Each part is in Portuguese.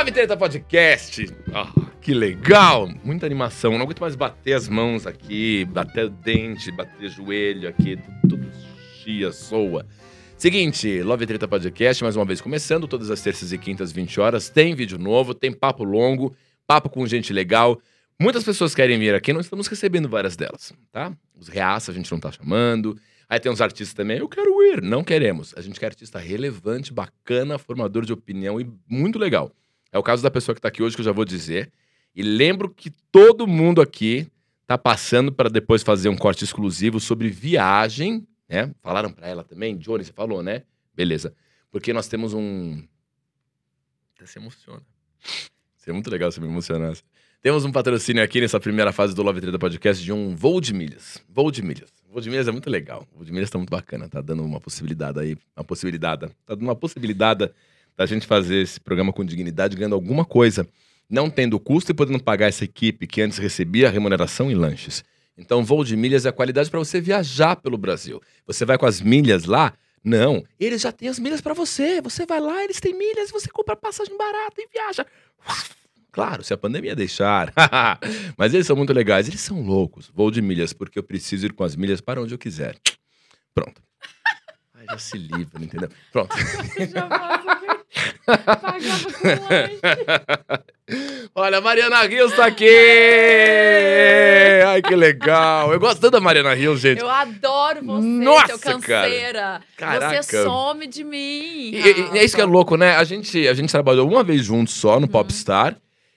Live Treta Podcast. Ah, que legal! Muita animação. Não aguento mais bater as mãos aqui, bater o dente, bater o joelho aqui. Tudo chia, soa. Seguinte, Love Treta Podcast, mais uma vez começando, todas as terças e quintas, 20 horas. Tem vídeo novo, tem papo longo, papo com gente legal. Muitas pessoas querem vir aqui, nós estamos recebendo várias delas, tá? Os reaça a gente não tá chamando. Aí tem uns artistas também, eu quero ir. Não queremos. A gente quer artista relevante, bacana, formador de opinião e muito legal. É o caso da pessoa que tá aqui hoje, que eu já vou dizer. E lembro que todo mundo aqui tá passando para depois fazer um corte exclusivo sobre viagem, né? Falaram para ela também? Johnny, você falou, né? Beleza. Porque nós temos um. Até se emociona. Seria muito legal se me emocionasse. Temos um patrocínio aqui nessa primeira fase do Love Treta Podcast de um voo de milhas. Voo de milhas. Voo de milhas é muito legal. Voo de milhas tá muito bacana. Tá dando uma possibilidade aí. Uma possibilidade. Tá dando uma possibilidade da gente fazer esse programa com dignidade, ganhando alguma coisa. Não tendo custo e podendo pagar essa equipe que antes recebia remuneração e lanches. Então, voo de milhas é a qualidade para você viajar pelo Brasil. Você vai com as milhas lá? Não. Eles já têm as milhas para você. Você vai lá, eles têm milhas, você compra passagem barata e viaja. Claro, se a pandemia deixar. Mas eles são muito legais. Eles são loucos. Vou de milhas, porque eu preciso ir com as milhas para onde eu quiser. Pronto. Ai, já se livra, entendeu? Pronto. Pagava com. Olha, Mariana Rios tá aqui! Ai, que legal. Eu gosto tanto da Mariana Rios, gente. Eu adoro você, Nossa, seu canseira. Caraca. Você some de mim. E, e- é isso que é louco, né? A gente, a gente trabalhou uma vez juntos só no Popstar.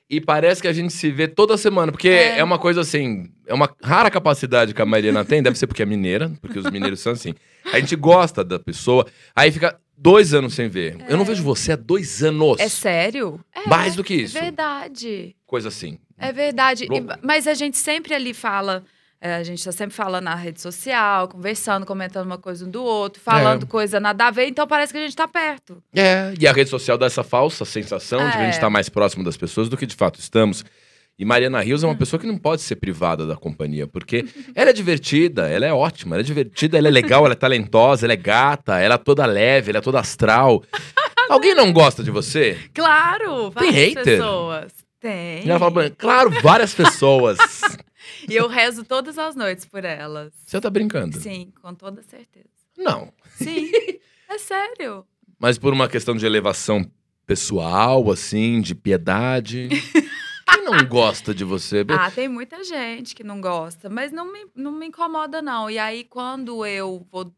E parece que a gente se vê toda semana, porque é. É. uma coisa assim, é uma rara capacidade que a Mariana tem, deve ser porque é mineira, porque os mineiros são assim. A gente gosta da pessoa, aí fica dois anos sem ver. Eu não vejo você há dois anos. É sério? É, Mais do que isso. É verdade. Coisa assim. É verdade. E- mas a gente sempre ali fala. é, a gente tá sempre falando na rede social, conversando, comentando uma coisa um do outro, falando É. coisa nada a ver, então parece que a gente tá perto. É, e a rede social dá essa falsa sensação de que a gente É. está mais próximo das pessoas do que de fato estamos. E Mariana Rios é Hum. uma pessoa que não pode ser privada da companhia, porque ela é divertida, ela é ótima, ela é divertida, ela é legal, ela é talentosa, ela é gata, ela é toda leve, ela é toda astral. Alguém não gosta de você? Claro! Tem Várias hater? pessoas. Tem. E ela fala, claro, várias pessoas. E eu rezo todas as noites por elas. Você tá brincando? Sim, com toda certeza. Não. Sim, é sério. Mas por uma questão de elevação pessoal, assim, de piedade. Quem não gosta de você? Ah, tem muita gente que não gosta, mas não me, não me incomoda, não. E aí, quando eu vou.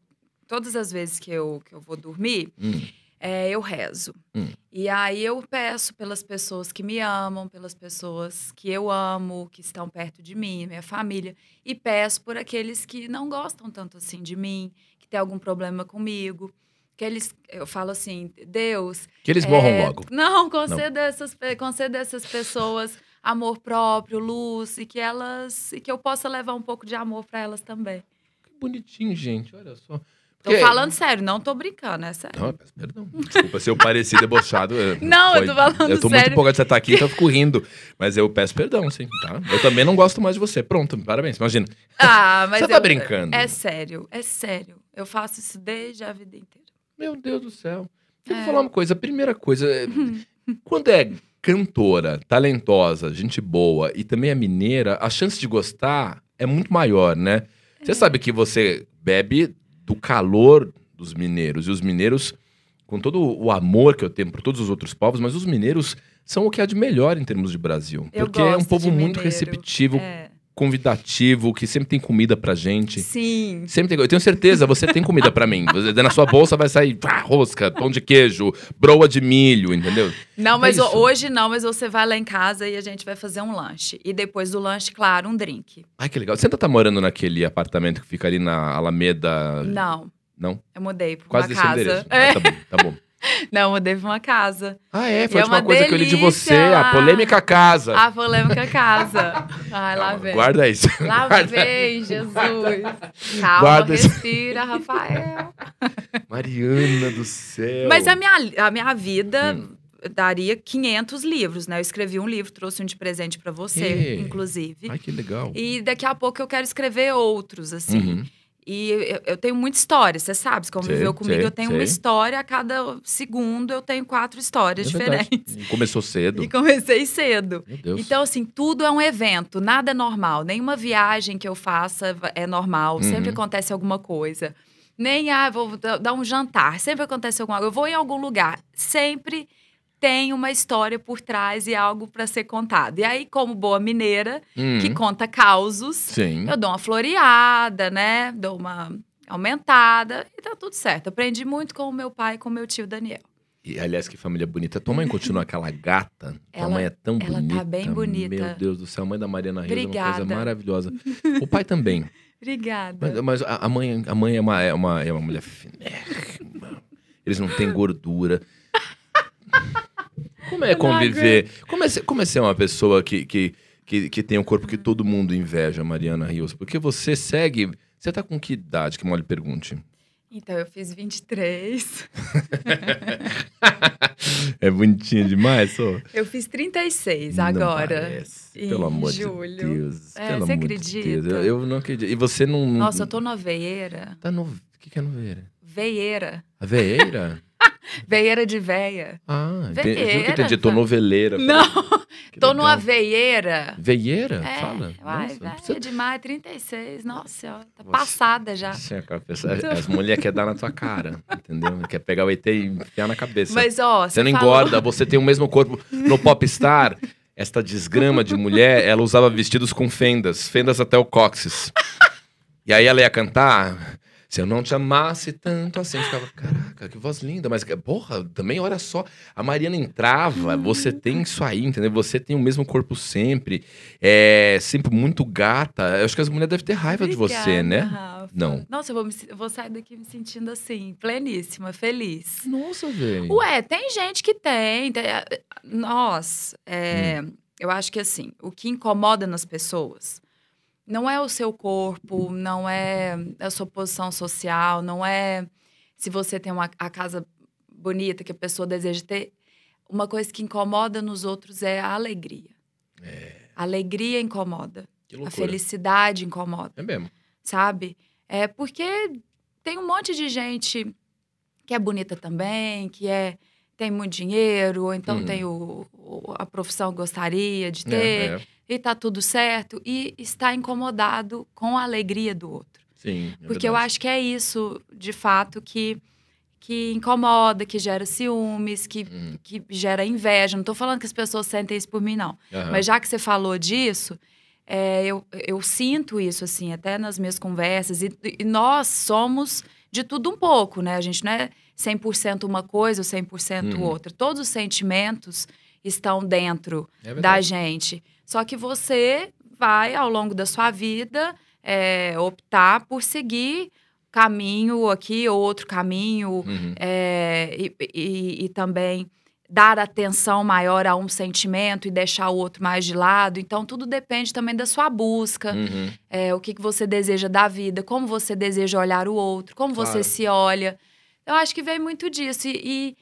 Todas as vezes que eu, que eu vou dormir, Hum. é, eu rezo. Hum. E aí eu peço pelas pessoas que me amam, pelas pessoas que eu amo, que estão perto de mim, minha família. E peço por aqueles que não gostam tanto assim de mim, que tem algum problema comigo. Que eles, eu falo assim, Deus, Que eles morram é, logo. Não, conceda essas, pe- conceda essas pessoas amor próprio, luz, e que elas. E que eu possa levar um pouco de amor para elas também. Que bonitinho, gente. Olha só. Tô Porque- falando sério, não tô brincando, é sério. Não, eu peço perdão. Desculpa se eu pareci debochado. é, Não, eu foi- tô falando Eu tô muito sério. empolgado de você estar aqui, então eu fico rindo. Mas eu peço perdão, sim, tá? Eu também não gosto mais de você. Pronto, parabéns. Imagina. Ah, mas Você tá eu- brincando. É sério, é sério. Eu faço isso desde a vida inteira. Meu Deus do céu. Deixa eu É. falar uma coisa. A primeira coisa, é, quando é cantora, talentosa, gente boa e também é mineira, a chance de gostar é muito maior, né? Você sabe que você bebe do calor dos mineiros. E os mineiros, com todo o amor que eu tenho por todos os outros povos, mas os mineiros são o que há de melhor em termos de Brasil. Eu porque é um povo muito receptivo, É. convidativo, que sempre tem comida pra gente. Sim. Sempre tem. Eu tenho certeza, você tem comida pra mim. Você, na sua bolsa vai sair pá, rosca, pão de queijo, broa de milho, entendeu? Não, mas É hoje não, mas você vai lá em casa e a gente vai fazer um lanche. E depois do lanche, claro, um drink. Ai, que legal. Você ainda tá morando naquele apartamento que fica ali na Alameda? Não, Não? eu mudei pra Quase uma casa. É. Ah, tá bom, tá bom. Não, eu mudei pra uma casa. Ah, é? Foi E a é última uma coisa que eu li de você, a polêmica casa. A polêmica casa. Ai, lá vem. Guarda isso. Lá Guarda- vem, Jesus. Calma, Guarda respira, Rafael. Mariana do céu. Mas a minha, a minha vida Hum. daria 500 livros, né? Eu escrevi um livro, trouxe um de presente pra você, Ê. inclusive. Ai, que legal. E daqui a pouco eu quero escrever outros, assim. Uhum. E eu, eu tenho muita história, você sabe, você conviveu Sei, comigo, sei, eu tenho sei. uma história, a cada segundo eu tenho quatro histórias É diferentes. Começou cedo. E comecei cedo. Meu Deus. Então, assim, tudo é um evento, nada é normal. Nenhuma viagem que eu faça é normal, sempre Uhum. acontece alguma coisa. Nem, ah, vou da- dar um jantar, sempre acontece alguma coisa. Eu vou em algum lugar, sempre tem uma história por trás e algo para ser contado. E aí, como boa mineira, Hum, que conta causos, Sim. eu dou uma floreada, né? Dou uma aumentada e tá tudo certo. Aprendi muito com o meu pai e com o meu tio Daniel. E, aliás, que família bonita. Tua mãe continua aquela gata. Tua Ela- mãe é tão ela tá bonita. bem bonita. Meu Deus do céu, a mãe da Mariana Rios é uma coisa Obrigada. maravilhosa. O pai também. Obrigada. Mas, mas a a mãe, a mãe é, uma, é, uma, é uma mulher finérrima. Eles não têm gordura. Como é conviver? Como é, ser, como é ser uma pessoa que, que, que, que tem um corpo que todo mundo inveja, Mariana Rios? Porque você segue. Você tá com que idade? Que mal lhe pergunte. Então, eu fiz 23. é bonitinha demais, só. Eu fiz 36 Não agora. parece. em Pelo amor julho. de Deus. É, pelo você amor de acredita? Deus. Eu, eu não acredito. E você não. Nossa, eu tô numa veieira. Tá no. O que, que é noveira? Veieira. A veieira? Veieira de veia. Ah, entendi. Eu Veieira, entendi. Tô tá? noveleira. Não, Que tô legal. numa veieira. Veieira? É, Fala. Vai, Nossa, vai, precisa- é demais, 36. Nossa tá Você- passada já. Sim, aquela pessoa- As mulheres querem dar na tua cara, entendeu? Quer pegar o ET e enfiar na cabeça. Mas, ó, você não falou- engorda, você tem o mesmo corpo. No Popstar, esta desgrama de mulher, ela usava vestidos com fendas, fendas até o cóccix. E aí ela ia cantar. Se eu não te amasse tanto assim, eu ficava, caraca, que voz linda, mas porra, também olha só, a Mariana entrava, você tem isso aí, entendeu? Você tem o mesmo corpo sempre, é sempre muito gata. Eu acho que as mulheres devem ter raiva de você, Obrigada, né? Rafa. Não. Nossa, eu vou, me eu vou sair daqui me sentindo assim, pleníssima, feliz. Nossa, velho. Ué, tem gente que tem. tem nossa, é, Hum. eu acho que assim, o que incomoda nas pessoas não é o seu corpo, não é a sua posição social, não é se você tem uma, a casa bonita que a pessoa deseja ter. Uma coisa que incomoda nos outros é a alegria. A alegria incomoda. Que A felicidade incomoda É mesmo. sabe? É porque tem um monte de gente que é bonita também, que é tem muito dinheiro, ou então Uhum. tem o, o- a profissão que gostaria de É, ter, é. E tá tudo certo, e está incomodado com a alegria do outro. Sim. é Porque eu verdade. acho que é isso, de fato, que, que incomoda, que gera ciúmes, que, Hum. que gera inveja. Não tô falando que as pessoas sentem isso por mim, não. Aham. Mas já que você falou disso, é, eu, eu sinto isso, assim, até nas minhas conversas. E, e nós somos de tudo um pouco, né? A gente não é 100% uma coisa ou 100% Uhum. outra. Todos os sentimentos estão dentro É da gente. Só que você vai, ao longo da sua vida, é, optar por seguir caminho aqui ou outro caminho, Uhum. é, e, e- e também dar atenção maior a um sentimento e deixar o outro mais de lado. Então, tudo depende também da sua busca, Uhum. é, o que, que você deseja da vida, como você deseja olhar o outro, como Claro. você se olha. Eu acho que vem muito disso. E, e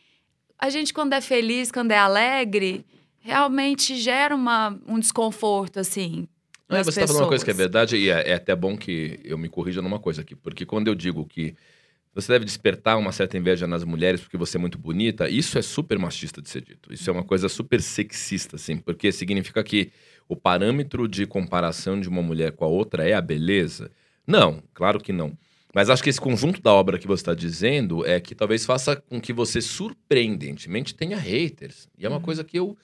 a gente, quando é feliz, quando é alegre, realmente gera uma, um desconforto, assim. Não, você tá falando uma coisa que é verdade, e é, é até bom que eu me corrija numa coisa aqui, porque quando eu digo que você deve despertar uma certa inveja nas mulheres porque você é muito bonita, isso é super machista de ser dito. Isso é uma coisa super sexista, assim, porque significa que o parâmetro de comparação de uma mulher com a outra é a beleza? Não, claro que não. Mas acho que esse conjunto da obra que você está dizendo é que talvez faça com que você surpreendentemente tenha haters. E é uma Uhum. coisa que eu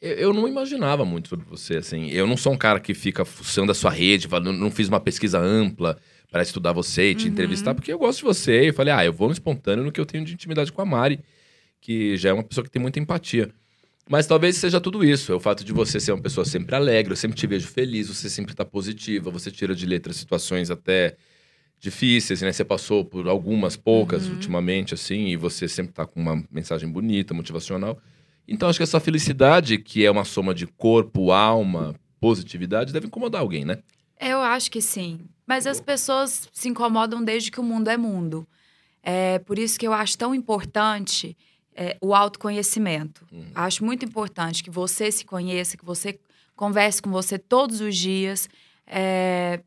eu- não imaginava muito sobre você, assim. Eu não sou um cara que fica fuçando a sua rede, falando, não fiz uma pesquisa ampla para estudar você e te Uhum. entrevistar, porque eu gosto de você. E eu falei, ah, eu vou no espontâneo no que eu tenho de intimidade com a Mari, que já é uma pessoa que tem muita empatia. Mas talvez seja tudo isso. É o fato de você ser uma pessoa sempre alegre, eu sempre te vejo feliz, você sempre tá positiva, você tira de letra situações até difíceis, né? Você passou por algumas poucas Uhum. ultimamente, assim, e você sempre tá com uma mensagem bonita, motivacional. Então, acho que essa felicidade, que é uma soma de corpo, alma, positividade, deve incomodar alguém, né? Eu acho que sim. Mas as pessoas se incomodam desde que o mundo é mundo. É por isso que eu acho tão importante é, o autoconhecimento. Uhum. Acho muito importante que você se conheça, que você converse com você todos os dias. É,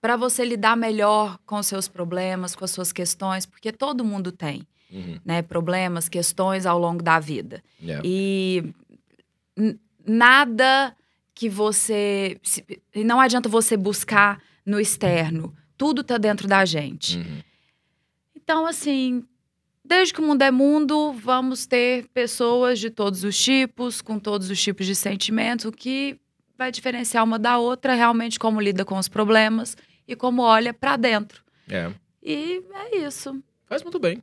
para você lidar melhor com os seus problemas, com as suas questões, porque todo mundo tem, Uhum. né, problemas, questões ao longo da vida. Yeah. E nada que você. se- não adianta você buscar no externo. Tudo tá dentro da gente. Uhum. Então, assim, desde que o mundo é mundo, vamos ter pessoas de todos os tipos, com todos os tipos de sentimentos, o que vai diferenciar uma da outra realmente como lida com os problemas e como olha pra dentro. É. E é isso. Faz muito bem.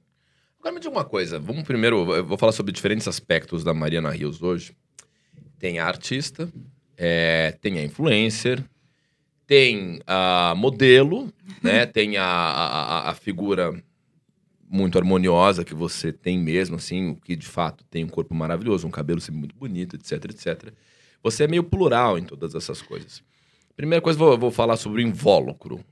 Agora me diga uma coisa. Vamos primeiro, eu vou falar sobre diferentes aspectos da Mariana Rios hoje. Tem a artista, é, tem a influencer, tem a modelo, né? Tem a, a, a- figura muito harmoniosa que você tem mesmo, assim, o que de fato tem um corpo maravilhoso, um cabelo sempre muito bonito, etc, etc. Você é meio plural em todas essas coisas. Primeira coisa, vou, vou falar sobre o invólucro.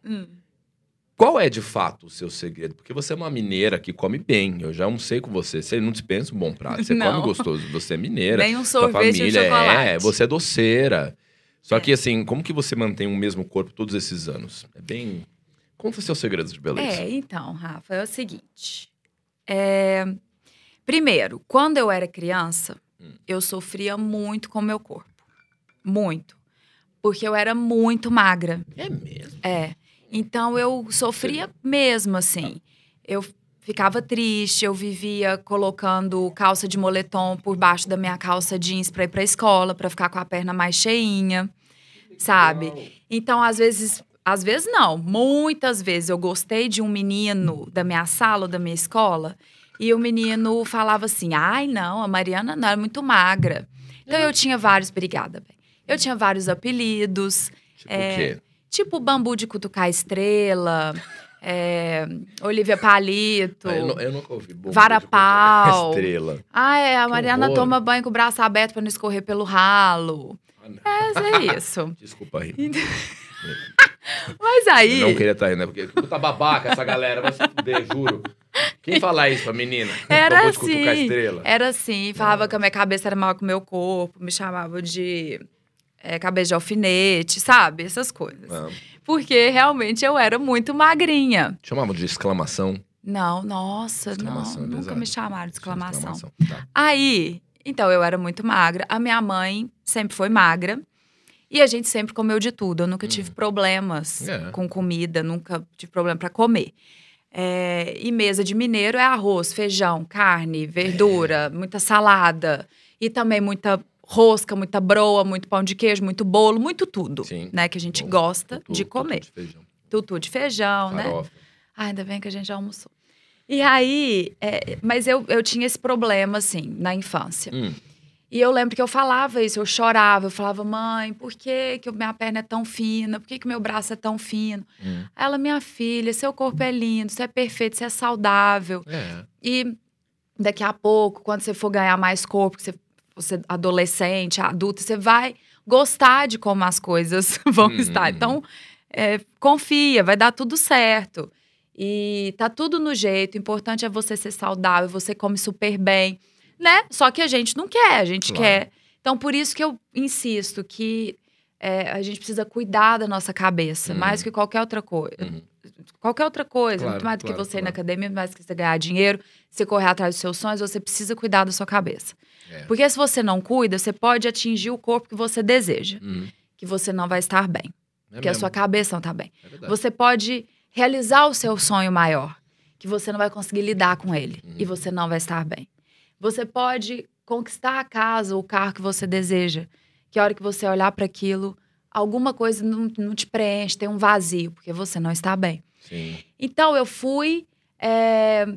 Qual é de fato o seu segredo? Porque você é uma mineira que come bem. Eu já almocei com você. Você não dispensa um bom prato. Você Não. come gostoso. Você é mineira. Nem um sorvete e um família chocolate. é. Você é doceira. Só É. que assim, como que você mantém o mesmo corpo todos esses anos? É bem. Conta seus segredos de beleza. É, então, Rafa, é o seguinte. É, Primeiro, quando eu era criança, Hum. eu sofria muito com o meu corpo. Muito. Porque eu era muito magra. É mesmo? É. Então eu sofria mesmo, assim. Eu ficava triste, eu vivia colocando calça de moletom por baixo da minha calça jeans pra ir pra escola, pra ficar com a perna mais cheinha, sabe? Então, às vezes, às vezes não, muitas vezes eu gostei de um menino da minha sala ou da minha escola e o menino falava assim: ai, não, a Mariana não, é muito magra. Então eu tinha vários, obrigada, bem. Eu tinha vários apelidos, Tipo É, o quê? Tipo bambu de cutucar estrela, é, Olivia Palito. Ah, eu, nu- eu nunca ouvi. Bom, Varapau. Estrela. Ah, é, a Que Mariana horror. toma banho com o braço aberto pra não escorrer pelo ralo. Ah, não. Mas é isso. Desculpa aí. Mas aí. Eu não queria estar rindo, né? Porque puta babaca essa galera. Vai se fuder, juro. Quem fala isso pra menina? Era Bambu assim. Era assim, falava que a minha cabeça era maior que o meu corpo, me chamava de é, cabeça de alfinete, sabe? Essas coisas. Ah, Porque realmente eu era muito magrinha. chamavam de exclamação. Não, nossa, Exclamação, não. é Nunca me chamaram de exclamação. Tá. Aí, então eu era muito magra. A minha mãe sempre foi magra. E a gente sempre comeu de tudo. Eu nunca tive problemas É. com comida, nunca tive problema para comer. É, e mesa de mineiro é arroz, feijão, carne, verdura, muita salada. E também muita rosca, muita broa, muito pão de queijo, muito bolo, muito tudo. Sim. Né, que a gente Bom, gosta Tutu, de tutu comer. de feijão. Tutu de feijão, né? Ah, ainda bem que a gente já almoçou. E aí, é, mas eu, eu tinha esse problema, assim, na infância. Hum, E eu lembro que eu falava isso, eu chorava, eu falava, mãe, por que, que minha perna é tão fina? Por que, que meu braço é tão fino? hum. Ela, minha filha, seu corpo é lindo, você é perfeito, você é saudável. É. E daqui a pouco, quando você for ganhar mais corpo, que você, você adolescente, adulto, você vai gostar de como as coisas vão Uhum. estar. Então, é, confia, vai dar tudo certo. E tá tudo no jeito. O importante é você ser saudável, você come super bem, né? Só que a gente não quer, a gente Claro. quer. Então, por isso que eu insisto que é, a gente precisa cuidar da nossa cabeça, Uhum. mais que qualquer outra coisa. Uhum. Qualquer outra coisa, Claro, muito mais do claro, que você ir na claro. academia, muito mais do que você ganhar dinheiro, você correr atrás dos seus sonhos, você precisa cuidar da sua cabeça. É. Porque se você não cuida, você pode atingir o corpo que você deseja, Hum. que você não vai estar bem, É porque a sua cabeça não está bem. É. Você pode realizar o seu sonho maior, que você não vai conseguir lidar com ele Uhum. e você não vai estar bem. Você pode conquistar a casa ou o carro que você deseja, que a hora que você olhar para aquilo, alguma coisa não, não te preenche, tem um vazio, porque você não está bem. Sim. Então eu fui. é,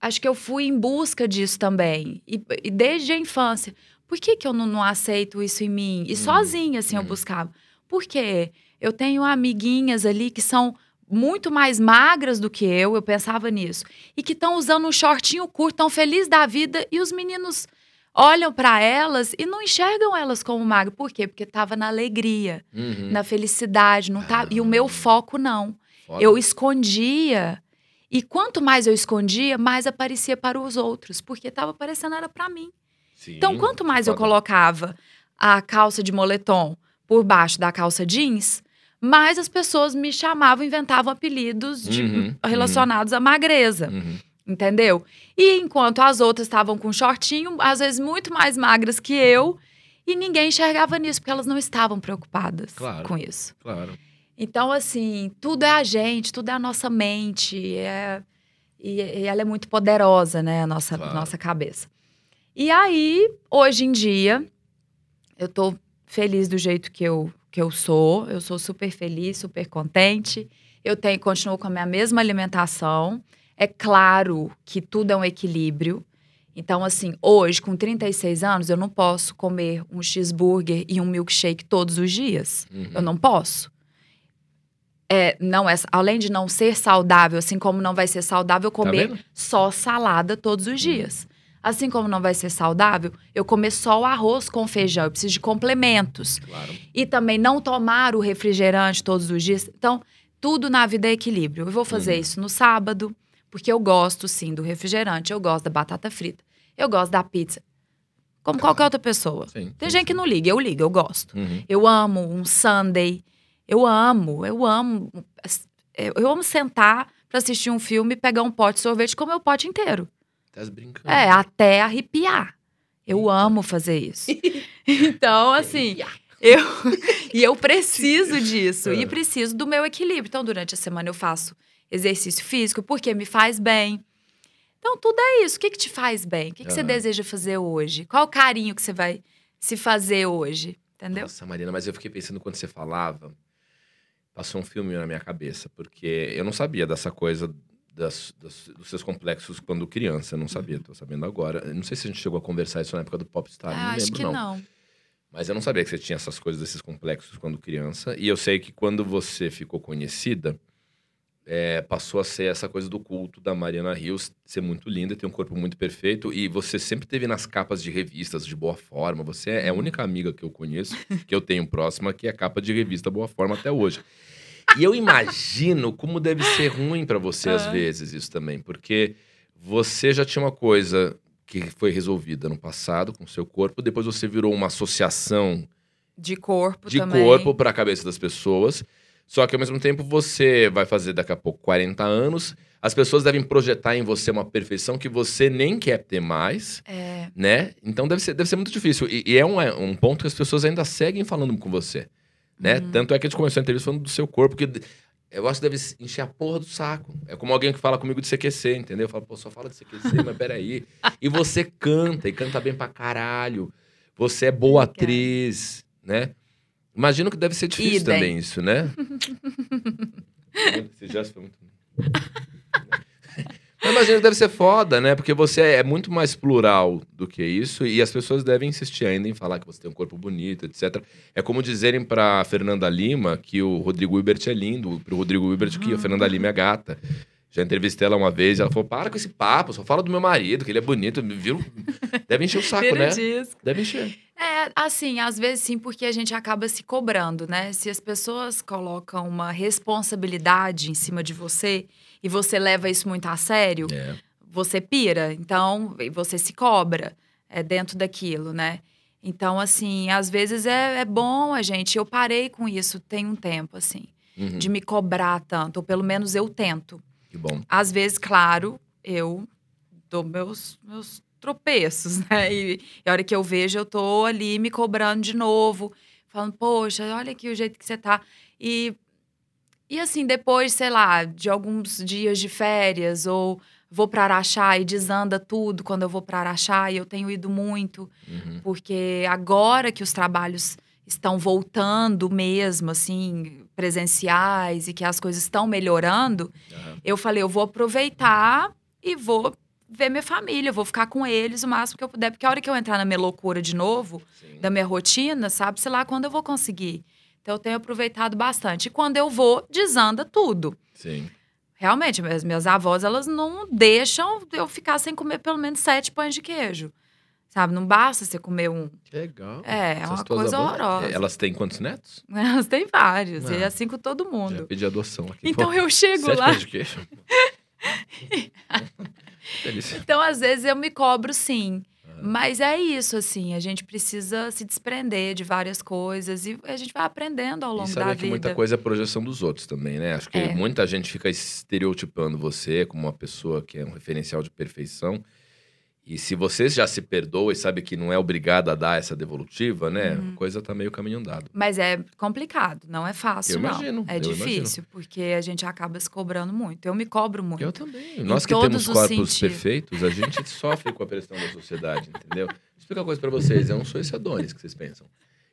acho que eu fui em busca disso também. E, e desde a infância. Por que, que eu não, não aceito isso em mim? E Hum, sozinha, assim, eu hum. buscava. Por quê? Eu tenho amiguinhas ali que são muito mais magras do que eu, eu pensava nisso. E que estão usando um shortinho curto, tão feliz da vida, e os meninos olham para elas e não enxergam elas como magras. Por quê? Porque tava na alegria, Uhum. na felicidade, não tá? E o meu Ah. foco não. Foda. Eu escondia. E quanto mais eu escondia, mais aparecia para os outros, porque estava aparecendo era para mim. Sim. Então, quanto mais eu Foda. colocava a calça de moletom por baixo da calça jeans, Mas as pessoas me chamavam, inventavam apelidos de- Uhum, relacionados à magreza. Entendeu? E enquanto as outras estavam com shortinho, às vezes muito mais magras que eu, e ninguém enxergava nisso, porque elas não estavam preocupadas Claro. com isso. Claro. Então, assim, tudo é a gente, tudo é a nossa mente, é... e, e ela é muito poderosa, né, a nossa, Claro. nossa cabeça. E aí, hoje em dia, eu tô feliz do jeito que eu, que eu sou, eu sou super feliz, super contente, eu tenho, continuo com a minha mesma alimentação, é claro que tudo é um equilíbrio. Então, assim, hoje, com 36 anos, eu não posso comer um cheeseburger e um milkshake todos os dias. Uhum. Eu não posso. É, não é, além de não ser saudável, assim como não vai ser saudável comer vendo? só salada todos os dias. Assim como não vai ser saudável, eu comer só o arroz com feijão. Eu preciso de complementos. Claro. E também não tomar o refrigerante todos os dias. Então, tudo na vida é equilíbrio. Eu vou fazer Uhum. isso no sábado, porque eu gosto, sim, do refrigerante. Eu gosto da batata frita. Eu gosto da pizza. Como qualquer outra pessoa. Sim. Tem sim, gente que não liga, eu ligo, eu gosto. Uhum. Eu amo um Sunday. Eu amo, eu amo. Eu eu amo sentar pra assistir um filme, pegar um pote de sorvete e comer o pote inteiro. Tá brincando. É, até arrepiar. Eu amo fazer isso. então, assim, eu e eu preciso disso É. e preciso do meu equilíbrio. Então, durante a semana eu faço exercício físico porque me faz bem. Então, tudo é isso. O que, que te faz bem? O que, que você Aham. deseja fazer hoje? Qual o carinho que você vai se fazer hoje? Entendeu? Nossa, Marina, mas eu fiquei pensando quando você falava, passou um filme na minha cabeça, porque eu não sabia dessa coisa das- das- dos seus complexos quando criança, eu não sabia, tô sabendo agora. Eu não sei se a gente chegou a conversar isso na época do Popstar, não Ah, acho lembro que não. não. Mas eu não sabia que você tinha essas coisas, esses complexos quando criança. E eu sei que quando você ficou conhecida, é, passou a ser essa coisa do culto da Mariana Rios, ser muito linda, ter um corpo muito perfeito. E você sempre teve nas capas de revistas de boa forma. Você é a única amiga que eu conheço, que eu tenho próxima, que é capa de revista Boa Forma até hoje. E eu imagino como deve ser ruim pra você, às Ah. vezes, isso também. Porque você já tinha uma coisa que foi resolvida no passado com o seu corpo, depois você virou uma associação De corpo de também. corpo para a cabeça das pessoas. Só que ao mesmo tempo você vai fazer daqui a pouco 40 anos, as pessoas devem projetar em você uma perfeição que você nem quer ter mais, É, né? Então deve ser, deve ser muito difícil. E, e é um, é um ponto que as pessoas ainda seguem falando com você, né? Uhum. Tanto é que a gente começou a entrevista falando do seu corpo, que eu acho que deve encher a porra do saco. É como alguém que fala comigo de CQC, entendeu? Eu falo, pô, só fala de CQC, mas peraí. E você canta, e canta bem pra caralho. Você é boa Obrigada. atriz, né? Imagino que deve ser difícil Idem. também isso, né? Esse gesto foi muito... Mas imagino que deve ser foda, né? Porque você é muito mais plural do que isso e as pessoas devem insistir ainda em falar que você tem um corpo bonito, etc. É como dizerem pra Fernanda Lima que o Rodrigo Hilbert é lindo, pro Rodrigo Hilbert que a Fernanda Lima é gata. Já entrevistei ela uma vez e ela falou: para com esse papo, só fala do meu marido, que ele é bonito. Viu? Deve encher o saco, vira né? disco. Deve encher. É, assim, às vezes sim, porque a gente acaba se cobrando, né? Se as pessoas colocam uma responsabilidade em cima de você e você leva isso muito a sério, É. você pira. Então, e você se cobra é, dentro daquilo, né? Então, assim, às vezes é, é bom a gente. Eu parei com isso tem um tempo, assim, Uhum. de me cobrar tanto, ou pelo menos eu tento. Que bom. Às vezes, claro, eu dou meus, meus tropeços, né? E, e a hora que eu vejo, eu tô ali me cobrando de novo, falando, poxa, olha aqui o jeito que você tá. E, e assim, depois, sei lá, de alguns dias de férias, ou vou para Araxá e desanda tudo quando eu vou para Araxá, e eu tenho ido muito, Uhum. porque agora que os trabalhos estão voltando mesmo, assim, presenciais e que as coisas estão melhorando, Aham. eu falei, eu vou aproveitar e vou ver minha família, eu vou ficar com eles o máximo que eu puder, porque a hora que eu entrar na minha loucura de novo, Sim. da minha rotina, sabe, sei lá quando eu vou conseguir. Então eu tenho aproveitado bastante. E quando eu vou, desanda tudo. Sim. Realmente, minhas, minhas avós, elas não deixam eu ficar sem comer pelo menos sete pães de queijo. Sabe, não basta você comer um. Que legal. É, é uma coisa avós- horrorosa. Elas têm quantos netos? Elas têm vários, e Ah. é assim com todo Já mundo. pedi adoção aqui. Então Pô, eu chego sete lá. pães de queijo. Então, às vezes, eu me cobro sim. Mas é isso, assim, a gente precisa se desprender de várias coisas e a gente vai aprendendo ao E longo saber da que vida. muita coisa é projeção dos outros também, né? Acho que É. muita gente fica estereotipando você como uma pessoa que é um referencial de perfeição. E se você já se perdoa e sabe que não é obrigado a dar essa devolutiva, né? Uhum. A coisa tá meio caminho andado. Mas é complicado, não é fácil, Eu não. imagino, É eu difícil, porque a gente acaba se cobrando muito. Eu me cobro muito. Eu também. Nós que temos os corpos sentidos. perfeitos, a gente sofre com a pressão da sociedade, entendeu? Vou explicar uma coisa pra vocês. Eu não sou esse Adonis que vocês pensam.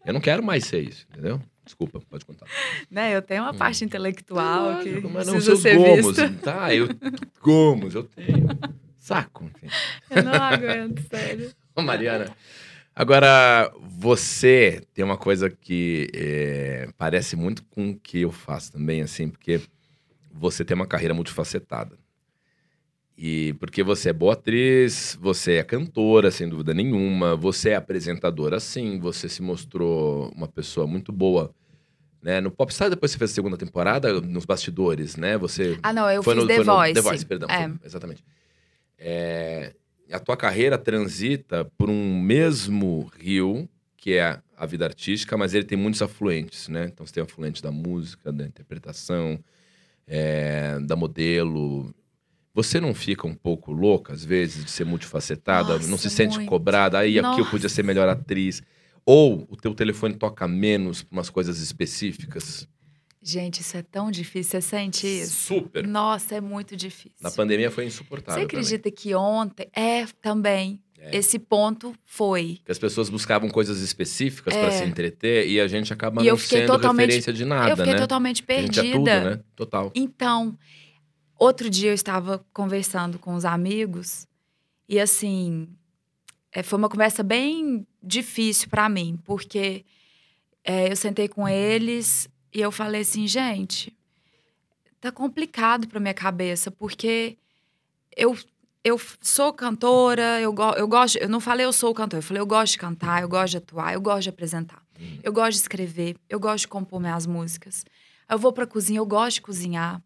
Eu não quero mais ser isso, entendeu? Desculpa, pode contar. Né? Eu tenho uma parte intelectual que Hum. Mas não seus gomos. vista. Tá, eu. Gomos, eu tenho. Saco, enfim. Eu não aguento, sério. Ô, Mariana. Agora, você tem uma coisa que é, parece muito com o que eu faço também, assim, porque você tem uma carreira multifacetada. E porque você é boa atriz, você é cantora, sem dúvida nenhuma, você é apresentadora, sim, você se mostrou uma pessoa muito boa. Né? No Popstar, depois você fez a segunda temporada, nos bastidores, né? Você Ah, não, eu foi fiz no, The foi no Voice. The Voice, perdão. É. foi- exatamente. É, a tua carreira transita por um mesmo rio, que é a, vida artística, mas ele tem muitos afluentes, né? Então você tem afluente da música, da interpretação, é, da modelo. Você não fica um pouco louca, às vezes, de ser multifacetada? não se Nossa, sente muito. cobrada? Aí aqui eu Nossa. podia ser melhor atriz. Ou o teu telefone toca menos para umas coisas específicas? Gente, isso é tão difícil. Você sente isso? Super. Nossa, é muito difícil. Na pandemia foi insuportável. Você também. acredita que ontem. É, também. É. Esse ponto foi. Que as pessoas buscavam coisas específicas para É. se entreter e a gente acaba E não sendo referência de nada, eu fiquei né? totalmente A gente perdida. é tudo, né? Total. Então, outro dia eu estava conversando com os amigos e assim, é, foi uma conversa bem difícil para mim, porque é, eu sentei com eles e eu falei assim, gente, tá complicado para minha cabeça, porque eu eu sou cantora, eu, go eu gosto, eu não falei eu sou cantora, eu falei eu gosto de cantar, eu gosto de atuar, eu gosto de apresentar. Hum. Eu gosto de escrever, eu gosto de compor minhas músicas. Aí eu vou pra cozinha, eu gosto de cozinhar.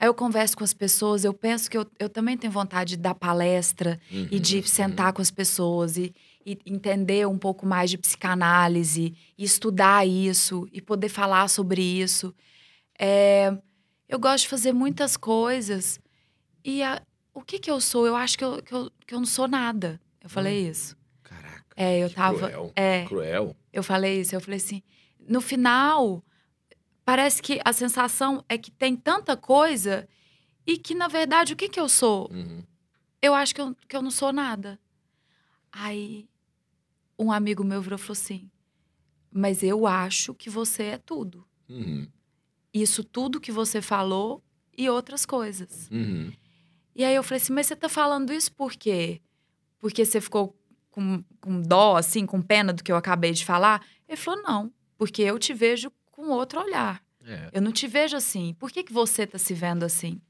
Aí eu converso com as pessoas, eu penso que eu, eu também tenho vontade de dar palestra e de Uhum, sentar com as pessoas e, e entender um pouco mais de psicanálise, estudar isso e poder falar sobre isso. É, eu gosto de fazer muitas coisas. E a- o que que eu sou? Eu acho que eu, que eu, que eu não sou nada. Eu falei isso. Caraca. É, eu tava. Cruel. É, Cruel. eu falei isso, eu falei assim, no final, parece que a sensação é que tem tanta coisa e que, na verdade, o que que eu sou? Uhum. Eu acho que eu, que eu não sou nada. Aí, um amigo meu virou e falou assim, mas eu acho que você é tudo. Uhum. Isso tudo que você falou e outras coisas. Uhum. E aí eu falei assim, mas você tá falando isso por quê? Porque você ficou com, com dó, assim, com pena do que eu acabei de falar? Ele falou, não, porque eu te vejo com outro olhar. É. Eu não te vejo assim. Por que, que você tá se vendo assim?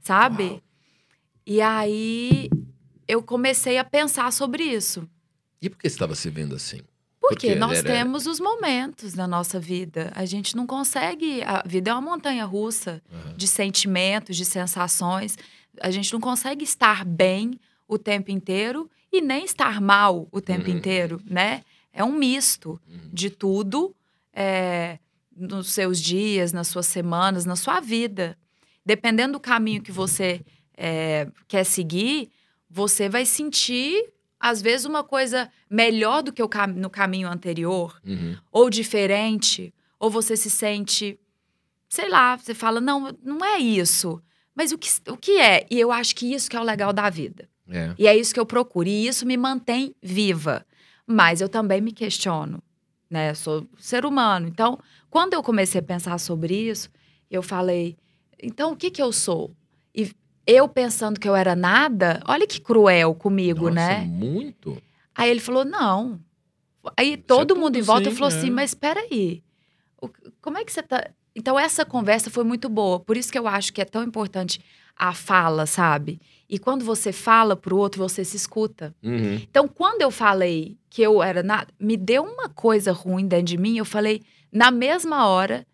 Sabe? Uau. E aí eu comecei a pensar sobre isso. E por que você estava se vendo assim? Porque, Porque nós era- temos os momentos da nossa vida. A gente não consegue. A vida é uma montanha russa Aham. de sentimentos, de sensações. A gente não consegue estar bem o tempo inteiro e nem estar mal o tempo Uhum. inteiro, né? É um misto Uhum. de tudo é, nos seus dias, nas suas semanas, na sua vida. Dependendo do caminho que você é, quer seguir, você vai sentir, às vezes, uma coisa melhor do que o cam no caminho anterior Uhum. ou diferente, ou você se sente, sei lá, você fala, não, não é isso. Mas o que, o que é? E eu acho que isso que é o legal da vida. É. E é isso que eu procuro. E isso me mantém viva. Mas eu também me questiono, né? Eu sou ser humano. Então, quando eu comecei a pensar sobre isso, eu falei, então o que que eu sou? E eu pensando que eu era nada, olha que cruel comigo, Nossa, né? muito. Aí ele falou, não. Aí Você todo é mundo em volta sim, falou é. assim, mas espera aí. como é que você tá... Então essa conversa foi muito boa. Por isso que eu acho que é tão importante a fala, sabe? E quando você fala pro outro, você se escuta. Uhum. Então, quando eu falei que eu era nada, me deu uma coisa ruim dentro de mim. Eu falei, na mesma hora,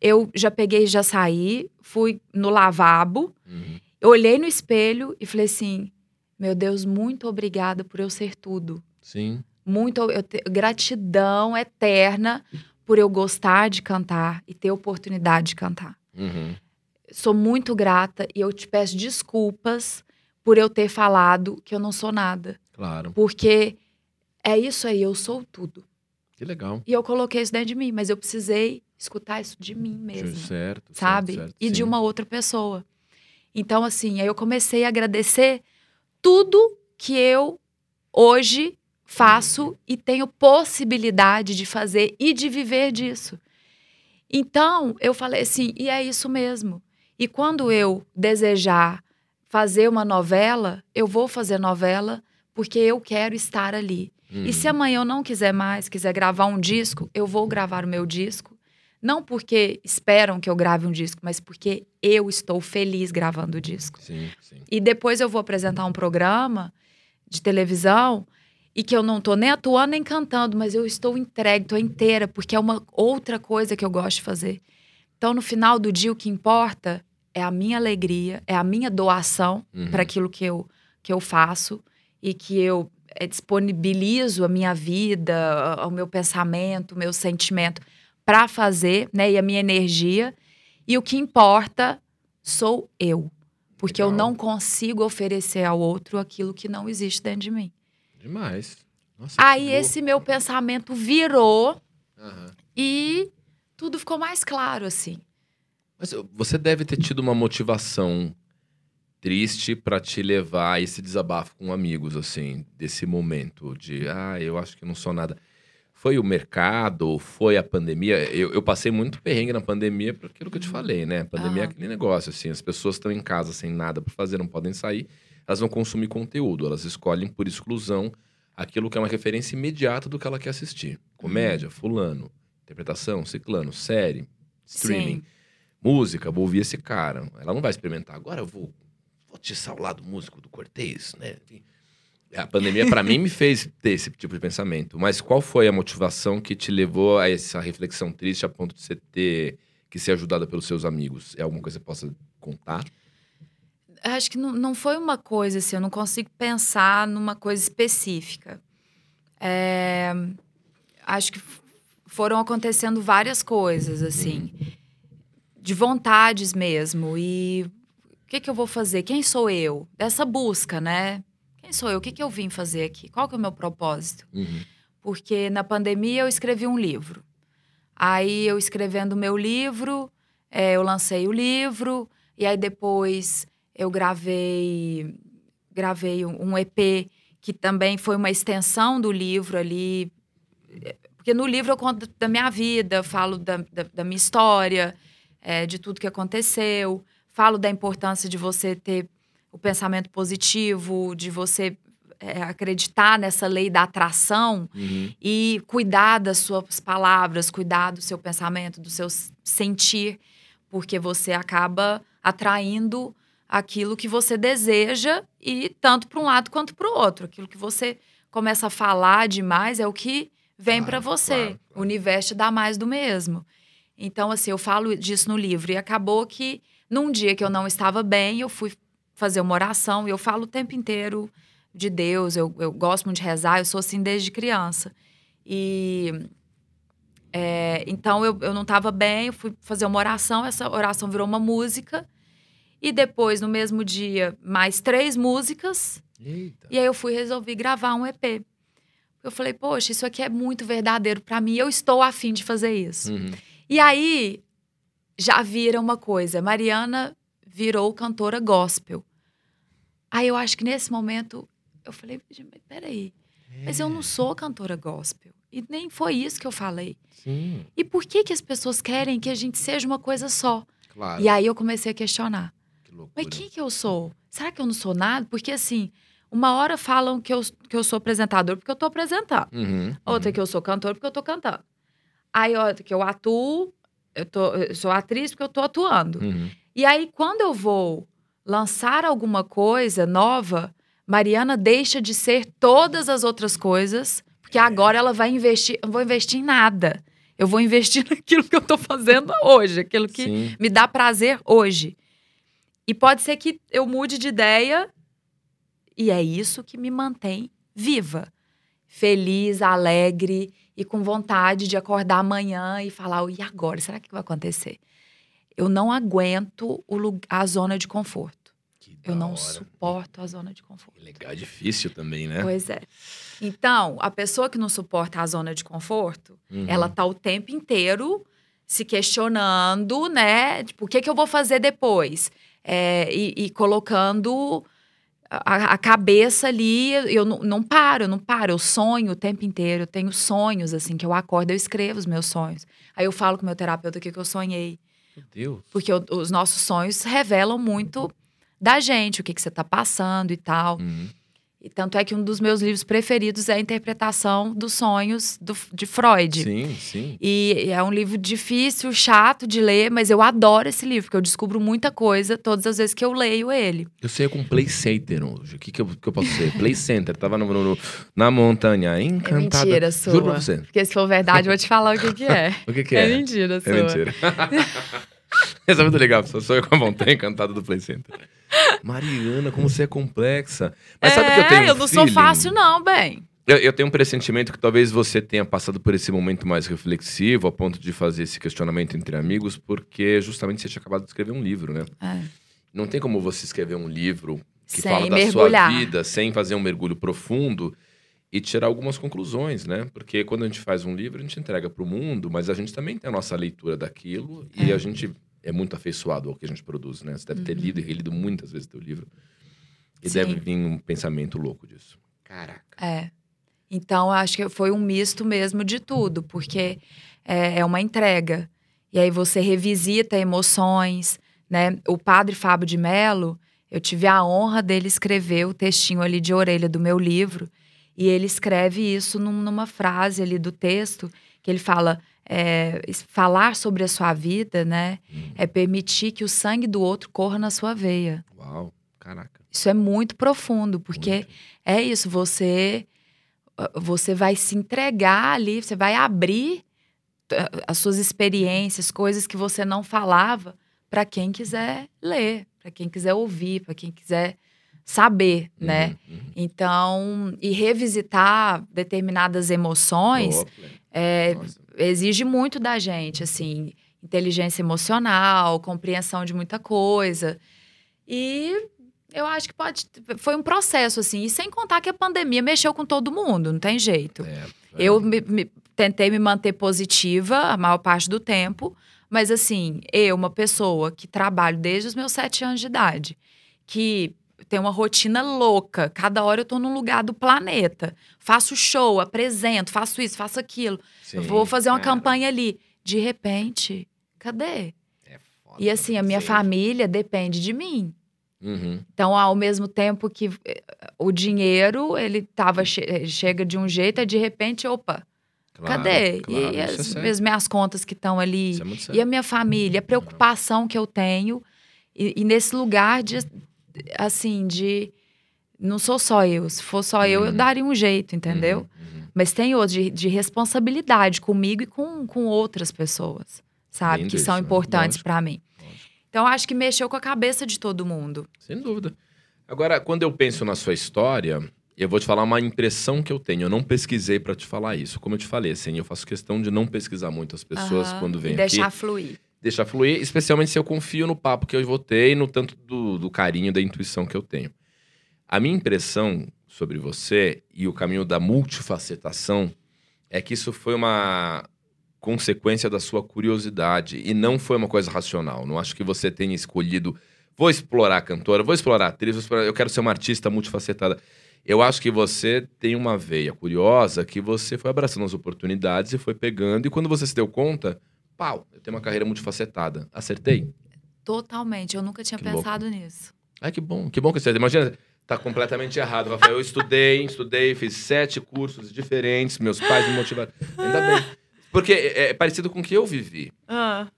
eu já peguei, já saí, fui no lavabo, Uhum. Eu olhei no espelho e falei assim: Meu Deus, muito obrigada por eu ser tudo. Sim. Muito eu te- gratidão eterna por eu gostar de cantar e ter oportunidade de cantar. Uhum. Sou muito grata e eu te peço desculpas por eu ter falado que eu não sou nada, Claro. porque é isso aí, eu sou tudo. Que legal. E eu coloquei isso dentro de mim, mas eu precisei escutar isso de mim mesmo. Certo. sabe? certo, certo, e de sim. uma outra pessoa. Então, assim, aí eu comecei a agradecer tudo que eu hoje faço e tenho possibilidade de fazer e de viver disso. Então, eu falei assim, e é isso mesmo. E quando eu desejar fazer uma novela, eu vou fazer novela porque eu quero estar ali. E se Uhum. amanhã eu não quiser mais, quiser gravar um disco, eu vou gravar o meu disco. Não porque esperam que eu grave um disco, mas porque eu estou feliz gravando o disco. Sim, sim. E depois eu vou apresentar um programa de televisão e que eu não tô nem atuando nem cantando, mas eu estou entregue, estou inteira, porque é uma outra coisa que eu gosto de fazer. Então, no final do dia, o que importa é a minha alegria, é a minha doação Uhum. para aquilo que eu, que eu faço e que eu eh, disponibilizo a minha vida, o meu pensamento, o meu sentimento para fazer, né? E a minha energia. E o que importa sou eu. Porque eu Legal. não consigo oferecer ao outro aquilo que não existe dentro de mim. Demais. Nossa, Aí esse meu pensamento virou Aham. e tudo ficou mais claro, assim. Mas você deve ter tido uma motivação triste pra te levar a esse desabafo com amigos, assim, desse momento de, ah, eu acho que não sou nada. Foi o mercado, foi a pandemia? Eu, eu passei muito perrengue na pandemia por aquilo que eu te falei, né? A pandemia é Aham. aquele negócio, assim, as pessoas estão em casa sem nada pra fazer, não podem sair, elas vão consumir conteúdo, elas escolhem por exclusão aquilo que é uma referência imediata do que ela quer assistir. Comédia, fulano, interpretação, ciclano, série, streaming Sim. música, vou ouvir esse cara. Ela não vai experimentar. Agora eu vou, vou atiçar o lado músico do Cortez, né? Enfim. A pandemia, pra mim, me fez ter esse tipo de pensamento. Mas qual foi a motivação que te levou a essa reflexão triste a ponto de você ter que ser ajudada pelos seus amigos? É alguma coisa que você possa contar? Acho que não, não foi uma coisa assim, eu não consigo pensar numa coisa específica. É, acho que foram acontecendo várias coisas, assim, de vontades mesmo. E o que, que eu vou fazer? Quem sou eu? Dessa busca, né? Quem sou eu? O que, que eu vim fazer aqui? Qual que é o meu propósito? Uhum. porque na pandemia eu escrevi um livro. Aí eu escrevendo o meu livro, eh, eu lancei o livro, e aí depois eu gravei, gravei um EP que também foi uma extensão do livro ali. Porque no livro eu conto da minha vida, falo da, da, da minha história, eh, de tudo que aconteceu, falo da importância de você ter o pensamento positivo, de você eh, acreditar nessa lei da atração Uhum. e cuidar das suas palavras, cuidar do seu pensamento, do seu sentir, porque você acaba atraindo aquilo que você deseja e tanto para um lado quanto para o outro. Aquilo que você começa a falar demais é o que vem Claro, para você. claro, claro. O universo te dá mais do mesmo. Então, assim, eu falo disso no livro. E acabou que, num dia que eu não estava bem, eu fui fazer uma oração e eu falo o tempo inteiro de Deus. Eu, eu gosto muito de rezar, eu sou assim desde criança. E. é, então, eu, eu não estava bem, eu fui fazer uma oração, essa oração virou uma música. E depois, no mesmo dia, mais três músicas. Eita. E aí eu fui resolvi gravar um EP. Eu falei, poxa, isso aqui é muito verdadeiro para mim, eu estou afim de fazer isso. Uhum. E aí já vira uma coisa, Mariana virou cantora gospel. Aí eu acho que nesse momento eu falei, "Gente, mas peraí, mas eu não sou cantora gospel. E nem foi isso que eu falei. Sim, E por que, que as pessoas querem que a gente seja uma coisa só? claro. E aí eu comecei a questionar. Que. Mas quem que eu sou? Será que eu não sou nada? Porque assim, uma hora falam que eu, que eu sou apresentador porque eu tô apresentando. Uhum. Outra que eu sou cantor porque eu tô cantando. Aí outra que eu atuo, eu, tô, eu sou atriz porque eu tô atuando. Uhum. E aí, quando eu vou lançar alguma coisa nova, Mariana deixa de ser todas as outras coisas, porque agora ela vai investir. Não vou investir em nada. Eu vou investir naquilo que eu tô fazendo hoje, aquilo que Sim. me dá prazer hoje. E pode ser que eu mude de ideia E é isso que me mantém viva. Feliz, alegre e com vontade de acordar amanhã e falar: e agora? Será que vai acontecer? Eu não aguento lugar, a zona de conforto. Eu não suporto a zona de conforto. Legal, é difícil também, né? Pois é. Então, a pessoa que não suporta a zona de conforto, Uhum. ela tá o tempo inteiro se questionando, né? Tipo, o que, que eu vou fazer depois? É, e, e colocando a, a cabeça ali, eu não, não paro, eu não paro, eu sonho o tempo inteiro, eu tenho sonhos, assim, que eu acordo, eu escrevo os meus sonhos. Aí eu falo com o meu terapeuta o que, que eu sonhei. Meu Deus. Porque o- os nossos sonhos revelam muito da gente, o que, que você tá passando e tal. Uhum. E tanto é que um dos meus livros preferidos é a interpretação dos sonhos do- de Freud. Sim, sim. E é um livro difícil, chato de ler, mas eu adoro esse livro, porque eu descubro muita coisa todas as vezes que eu leio ele. Eu sei com Play Center hoje. O que, que, eu, que eu posso ser? Play Center. Tava no, no- na montanha encantada. É mentira sua. Juro pra você. Porque se for verdade, eu vou te falar o que, que é. O que, que É, é? mentira É sua. mentira. Isso é muito legal, só sou eu com a montanha encantada do Play Center. Mariana, como você é complexa. Mas sabe que eu tenho um É, eu não sou feeling? fácil não, bem. Eu, eu tenho um pressentimento que talvez você tenha passado por esse momento mais reflexivo, a ponto de fazer esse questionamento entre amigos, porque justamente você tinha acabado de escrever um livro, né? É. Não tem como você escrever um livro que Sem fala da mergulhar. sua vida sem fazer um mergulho profundo e tirar algumas conclusões, né? Porque quando a gente faz um livro, a gente entrega para o mundo, mas a gente também tem a nossa leitura daquilo e É. a gente é muito afeiçoado ao que a gente produz, né? Você deve ter Uhum. lido e relido muitas vezes teu livro. E Sim. deve vir um pensamento louco disso. Caraca. É. Então, acho que foi um misto mesmo de tudo, porque é, é uma entrega. E aí você revisita emoções, né? O padre Fábio de Mello, eu tive a honra dele escrever o textinho ali de orelha do meu livro. E ele escreve isso num- numa frase ali do texto, que ele fala: é, falar sobre a sua vida, né? Hum. É permitir que o sangue do outro corra na sua veia. Uau, caraca. Isso é muito profundo, porque Muito. é isso, você ah, você vai se entregar ali, você vai abrir as suas experiências, coisas que você não falava para quem quiser ler, para quem quiser ouvir, para quem quiser saber, né? Uhum, uhum. Então, e revisitar determinadas emoções Opa, é. Exige muito da gente, assim, inteligência emocional, compreensão de muita coisa. E eu acho que pode. Foi um processo, assim, e sem contar que a pandemia mexeu com todo mundo, não tem jeito. É, é. Eu me- me- tentei me manter positiva a maior parte do tempo, mas assim, eu, uma pessoa que trabalho desde os meus sete anos de idade, que tem uma rotina louca, cada hora eu tô num lugar do planeta, faço show, apresento, faço isso, faço aquilo, Sim, vou fazer uma cara, campanha ali. De repente, cadê? é foda. E assim, a minha Sim. família depende de mim. Uhum. Então, ao mesmo tempo que eh, o dinheiro, ele tava che- eh, chega de um jeito, aí de repente, opa, Claro, Cadê? claro, e é as, as minhas contas que estão ali? É E a minha família, a preocupação que eu tenho. E, e nesse lugar de, assim, de. Não sou só eu. Se for só eu, eu Uhum. daria um jeito, entendeu? Uhum, uhum. Mas tem outro de, de responsabilidade comigo e com, com outras pessoas, sabe? Lindo que são né? importantes pra mim. Lógico. Então, acho que mexeu com a cabeça de todo mundo. Sem dúvida. Agora, quando eu penso na sua história, eu vou te falar uma impressão que eu tenho. Eu não pesquisei pra te falar isso. Como eu te falei, assim, eu faço questão de não pesquisar muito as pessoas Aham. quando vêm E deixar aqui. fluir. Deixar fluir, especialmente se eu confio no papo que eu e no tanto do, do carinho, da intuição que eu tenho. A minha impressão sobre você e o caminho da multifacetação é que isso foi uma consequência da sua curiosidade e não foi uma coisa racional. Não acho que você tenha escolhido, vou explorar cantora, vou explorar atriz, vou explorar- eu quero ser uma artista multifacetada. Eu acho que você tem uma veia curiosa que você foi abraçando as oportunidades e foi pegando, e quando você se deu conta, pau, eu tenho uma carreira multifacetada. Acertei? Totalmente. Eu nunca tinha Que louco. pensado nisso. Ai, que bom, que bom que você. Imagina, tá completamente errado, Rafael. Eu estudei, estudei, fiz sete cursos diferentes, meus pais me motivaram. Ainda bem. Porque é, é parecido com o que eu vivi.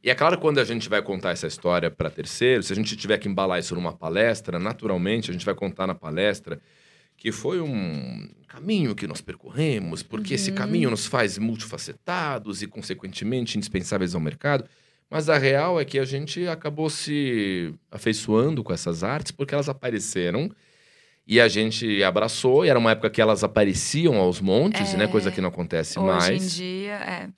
E é claro, quando a gente vai contar essa história para terceiros, se a gente tiver que embalar isso numa palestra, naturalmente a gente vai contar na palestra que foi um caminho que nós percorremos, porque esse Uhum. caminho nos faz multifacetados e, consequentemente, indispensáveis ao mercado. Mas a real é que a gente acabou se afeiçoando com essas artes porque elas apareceram E a gente abraçou, e era uma época que elas apareciam aos montes, É. né? Coisa que não acontece Hoje mais. em dia, é.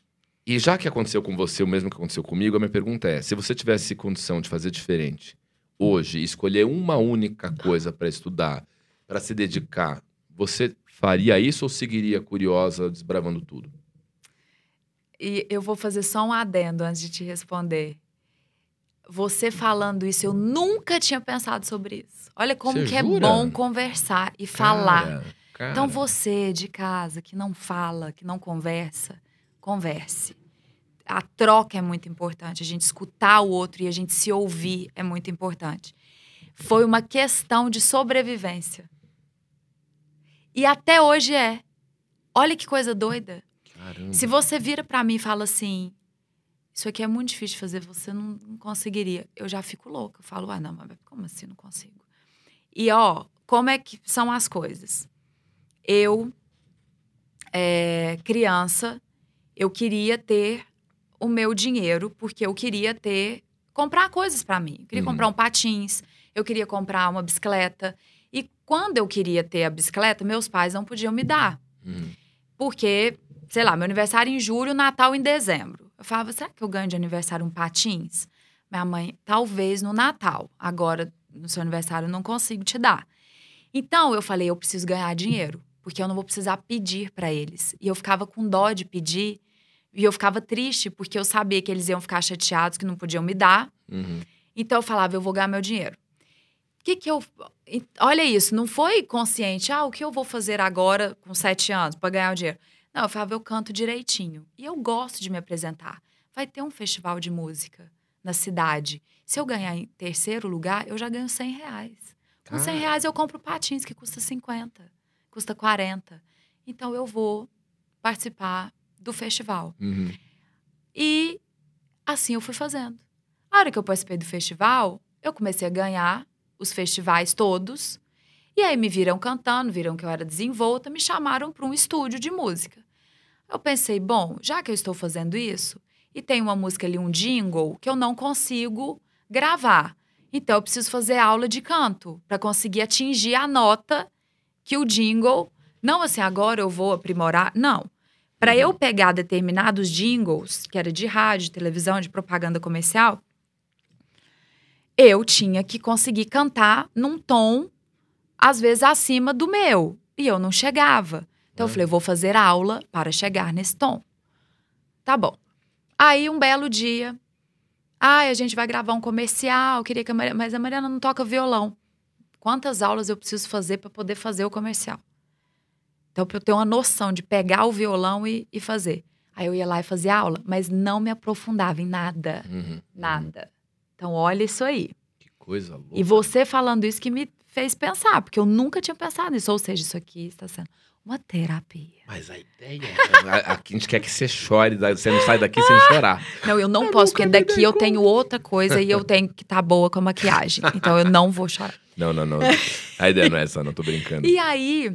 E já que aconteceu com você o mesmo que aconteceu comigo, a minha pergunta é: se você tivesse condição de fazer diferente hoje, escolher uma única coisa para estudar, para se dedicar, você faria isso ou seguiria curiosa, desbravando tudo? E eu vou fazer só um adendo antes de te responder. Você falando isso, eu nunca tinha pensado sobre isso. Olha como Você que é jura? bom conversar e falar. Cara, cara. Então você de casa que não fala, que não conversa, converse. A troca é muito importante, a gente escutar o outro e a gente se ouvir é muito importante. Foi uma questão de sobrevivência. E até hoje é. Olha que coisa doida. Caramba. Se você vira pra mim e fala assim, isso aqui é muito difícil de fazer, você não, não conseguiria. Eu já fico louca. Eu falo, ah, não, mas como assim não consigo? E ó, como é que são as coisas? Eu, é, criança, eu queria ter o meu dinheiro, porque eu queria ter, comprar coisas pra mim. Eu queria Uhum. comprar um patins, eu queria comprar uma bicicleta. Quando eu queria ter a bicicleta, meus pais não podiam me dar. Uhum. Porque, sei lá, meu aniversário em julho, Natal em dezembro. Eu falava, será que eu ganho de aniversário um patins? Minha mãe, talvez no Natal. Agora, no seu aniversário, eu não consigo te dar. Então, eu falei, eu preciso ganhar dinheiro. Porque eu não vou precisar pedir para eles. E eu ficava com dó de pedir. E eu ficava triste, porque eu sabia que eles iam ficar chateados, que não podiam me dar. Uhum. Então eu falava, eu vou ganhar meu dinheiro. Que que eu. Olha isso, não foi consciente, ah, o que eu vou fazer agora com sete anos para ganhar o dinheiro? Não, eu falava, eu canto direitinho. E eu gosto de me apresentar. Vai ter um festival de música na cidade. Se eu ganhar em terceiro lugar, eu já ganho 100 reais. Com 100 Cara. reais eu compro patins, que custa 50, custa 40. Então eu vou participar do festival. Uhum. E assim eu fui fazendo. A hora que eu participei do festival, eu comecei a ganhar os festivais todos. E aí me viram cantando, viram que eu era desenvolta, me chamaram para um estúdio de música. Eu pensei, bom, já que eu estou fazendo isso, e tem uma música ali, um jingle, que eu não consigo gravar. Então eu preciso fazer aula de canto para conseguir atingir a nota que o jingle. Não assim, agora eu vou aprimorar. Não. Para eu pegar determinados jingles, que era de rádio, de televisão, de propaganda comercial, eu tinha que conseguir cantar num tom, às vezes acima do meu. E eu não chegava. Então eu É. falei, eu vou fazer aula para chegar nesse tom. Tá bom. Aí um belo dia, ai, a gente vai gravar um comercial, queria que a Mariana, mas a Mariana não toca violão. Quantas aulas eu preciso fazer para poder fazer o comercial? Então, para eu ter uma noção de pegar o violão e, e fazer. Aí eu ia lá e fazia aula, mas não me aprofundava em nada. Uhum. Nada. Então, olha isso aí. Que coisa louca. E você falando isso que me fez pensar, porque eu nunca tinha pensado nisso. Ou seja, isso aqui está sendo uma terapia. Mas a ideia. a, a gente quer que você chore, você não sai daqui sem chorar. Não, eu não Eu posso, porque daqui eu tenho outra coisa e eu tenho que estar boa com a maquiagem. Então eu não vou chorar. Não, não, não. A ideia não é essa, não, tô brincando. E aí,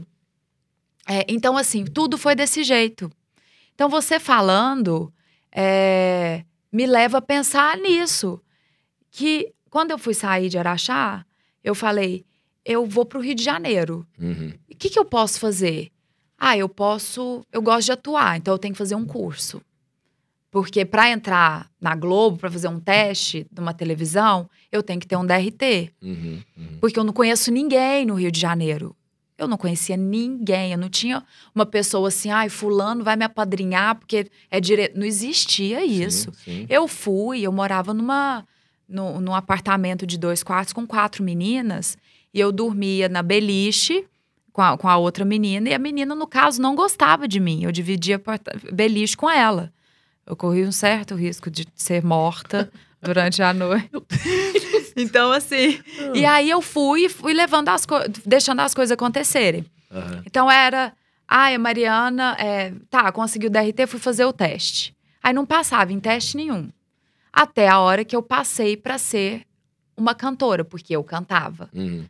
é, então assim, tudo foi desse jeito. Então você falando é, me leva a pensar nisso. Que quando eu fui sair de Araxá, eu falei, eu vou para o Rio de Janeiro. Uhum. O que, que eu posso fazer? Ah, eu posso. Eu gosto de atuar, então eu tenho que fazer um curso. Porque para entrar na Globo, para fazer um teste de uma televisão, eu tenho que ter um DRT. Uhum. Uhum. Porque eu não conheço ninguém no Rio de Janeiro. Eu não conhecia ninguém. Eu não tinha uma pessoa assim, ai, fulano vai me apadrinhar porque é direito. Não existia isso. Sim, sim. Eu fui, eu morava numa, no, num apartamento de dois quartos com quatro meninas. E eu dormia na beliche com a, com a outra menina. E a menina, no caso, não gostava de mim. Eu dividia beliche com ela. Eu corri um certo risco de ser morta durante a noite. então, assim. E aí eu fui e fui levando as coisas, deixando as coisas acontecerem. Aham. Então era, ai, a Mariana, é, tá, conseguiu o DRT, fui fazer o teste. Aí não passava em teste nenhum. Até a hora que eu passei pra ser uma cantora, porque eu cantava. Uhum.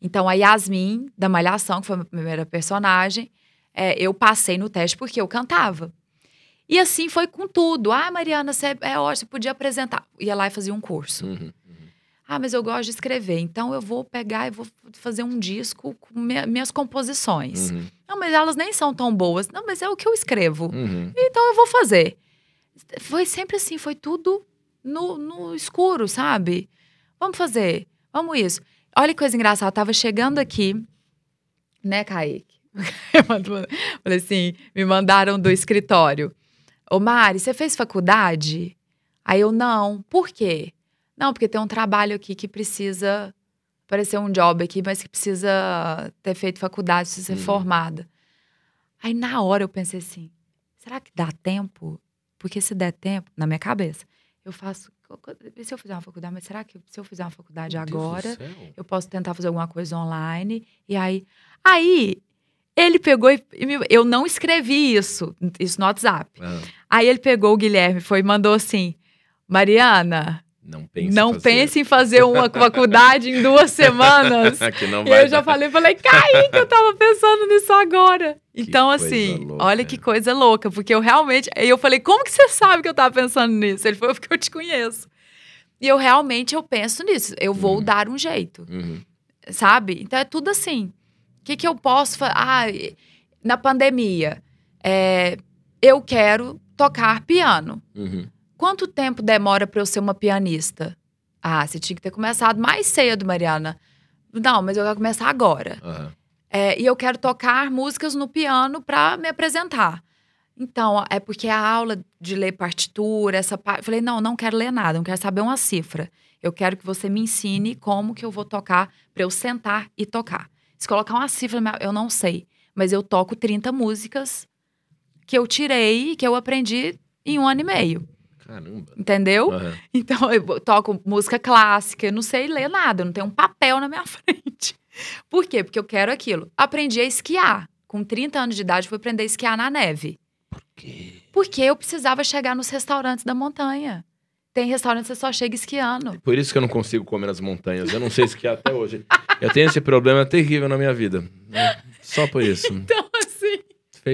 Então a Yasmin, da Malhação, que foi a minha primeira personagem, é, eu passei no teste porque eu cantava. E assim foi com tudo. Ah, Mariana, você é ótimo, você podia apresentar. Ia lá e fazia um curso. Uhum. Ah, mas eu gosto de escrever, então eu vou pegar e vou fazer um disco com minha, minhas composições. Uhum. Não, mas elas nem são tão boas. Não, mas é o que eu escrevo. Uhum. Então eu vou fazer. Foi sempre assim, foi tudo no, no escuro, sabe? Vamos fazer, vamos isso. Olha que coisa engraçada, eu tava chegando aqui, né, Kaique? Falei assim, me mandaram do escritório. Ô Mari, você fez faculdade? Aí eu, não. Por quê? Não, porque tem um trabalho aqui que precisa aparecer um job aqui, mas que precisa ter feito faculdade, precisa ser Uhum. formada. Aí na hora eu pensei assim, será que dá tempo? Porque se der tempo, na minha cabeça, eu faço. E se eu fizer uma faculdade? Mas será que se eu fizer uma faculdade Meu agora, eu posso tentar fazer alguma coisa online? E aí. Aí ele pegou e. eu não escrevi isso, isso no WhatsApp. Ah, Aí ele pegou o Guilherme, foi e mandou assim: Mariana, não pense. não em fazer. pense em fazer uma faculdade em duas semanas. que não E vai eu já falei, falei, Kaique, eu tava pensando nisso agora. então, coisa assim, louca. olha que coisa louca, porque eu realmente. Aí eu falei, como que você sabe que eu tava pensando nisso? Ele falou, porque eu te conheço. E eu realmente eu penso nisso. Eu vou Uhum. dar um jeito, Uhum. sabe? Então é tudo assim. O que, que eu posso fazer? Ah, e- na pandemia, é, eu quero tocar piano. Uhum. Quanto tempo demora para eu ser uma pianista? Ah, você tinha que ter começado mais cedo, Mariana. Não, mas eu quero começar agora. Aham. É, e eu quero tocar músicas no piano para me apresentar. Então, é porque a aula de ler partitura, essa parte. Falei, não, não quero ler nada, não quero saber uma cifra. Eu quero que você me ensine como que eu vou tocar para eu sentar e tocar. Se colocar uma cifra, eu não sei. Mas eu toco 30 músicas que eu tirei, que eu aprendi em um ano e meio. Caramba. Entendeu? Aham. Então, eu toco música clássica, eu não sei ler nada, eu não tenho um papel na minha frente. Por quê? Porque eu quero aquilo. Aprendi a esquiar. Com 30 anos de idade, fui aprender a esquiar na neve. Que- Porque eu precisava chegar nos restaurantes da montanha. Tem restaurante que você só chega esquiando. Por isso que eu não consigo comer nas montanhas. Eu não sei esquiar até hoje. Eu tenho esse problema terrível na minha vida. Só por isso. Então,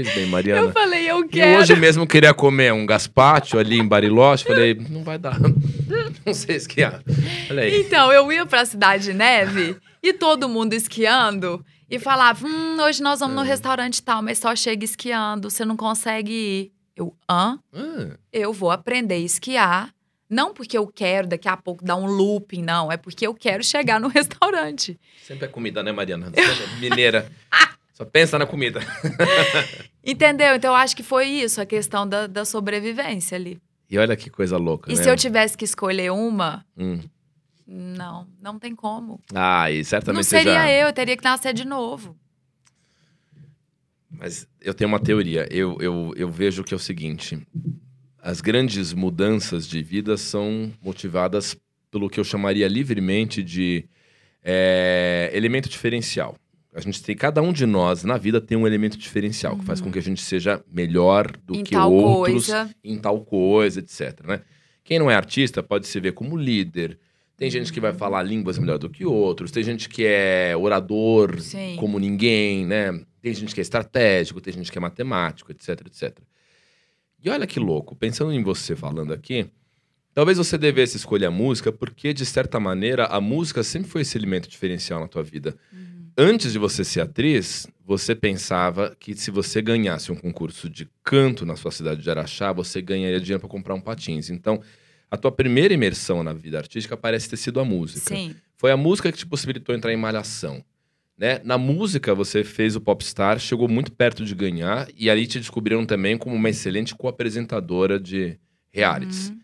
Fez bem, eu Mariana. falei, eu E quero. hoje mesmo eu queria comer um gazpacho ali em Bariloche. Falei, não vai dar. Não sei esquiar. Falei, Então, eu ia pra cidade de neve e todo mundo esquiando e falava: hum, hoje nós vamos no É. restaurante tal, mas só chega esquiando, você não consegue ir. Eu, hã? ah, eu vou aprender a esquiar. Não porque eu quero daqui a pouco dar um looping, não. É porque eu quero chegar no restaurante. sempre é comida, né, Mariana? Sempre é Mineira. Só pensa na comida. Entendeu? Então eu acho que foi isso, a questão da, da sobrevivência ali. E olha que coisa louca, E né? se eu tivesse que escolher uma, Hum. não, não tem como. Ah, e certamente não seria já... eu, eu teria que nascer de novo. Mas eu tenho uma teoria. Eu, eu, eu vejo que é o seguinte: as grandes mudanças de vida são motivadas pelo que eu chamaria livremente de é, elemento diferencial. A gente tem, cada um de nós na vida tem um elemento diferencial que faz com que a gente seja melhor do em que outros coisa. em tal coisa, etc. Né? Quem não é artista pode se ver como líder. Tem gente que vai Uhum. falar línguas melhor do que outros. Tem gente que é orador Sim. como ninguém, né? Tem gente que é estratégico, tem gente que é matemático, etc, etc. E olha que louco, pensando em você falando aqui, talvez você devesse escolher a música porque, de certa maneira, a música sempre foi esse elemento diferencial na tua vida. Uhum. Antes de você ser atriz, você pensava que se você ganhasse um concurso de canto na sua cidade de Araxá, você ganharia dinheiro para comprar um patins. Então, a tua primeira imersão na vida artística parece ter sido a música. Sim. Foi a música que te possibilitou entrar em malhação. Né? Na música, você fez o Popstar, chegou muito perto de ganhar, e ali te descobriram também como uma excelente co-apresentadora de realities. Uhum.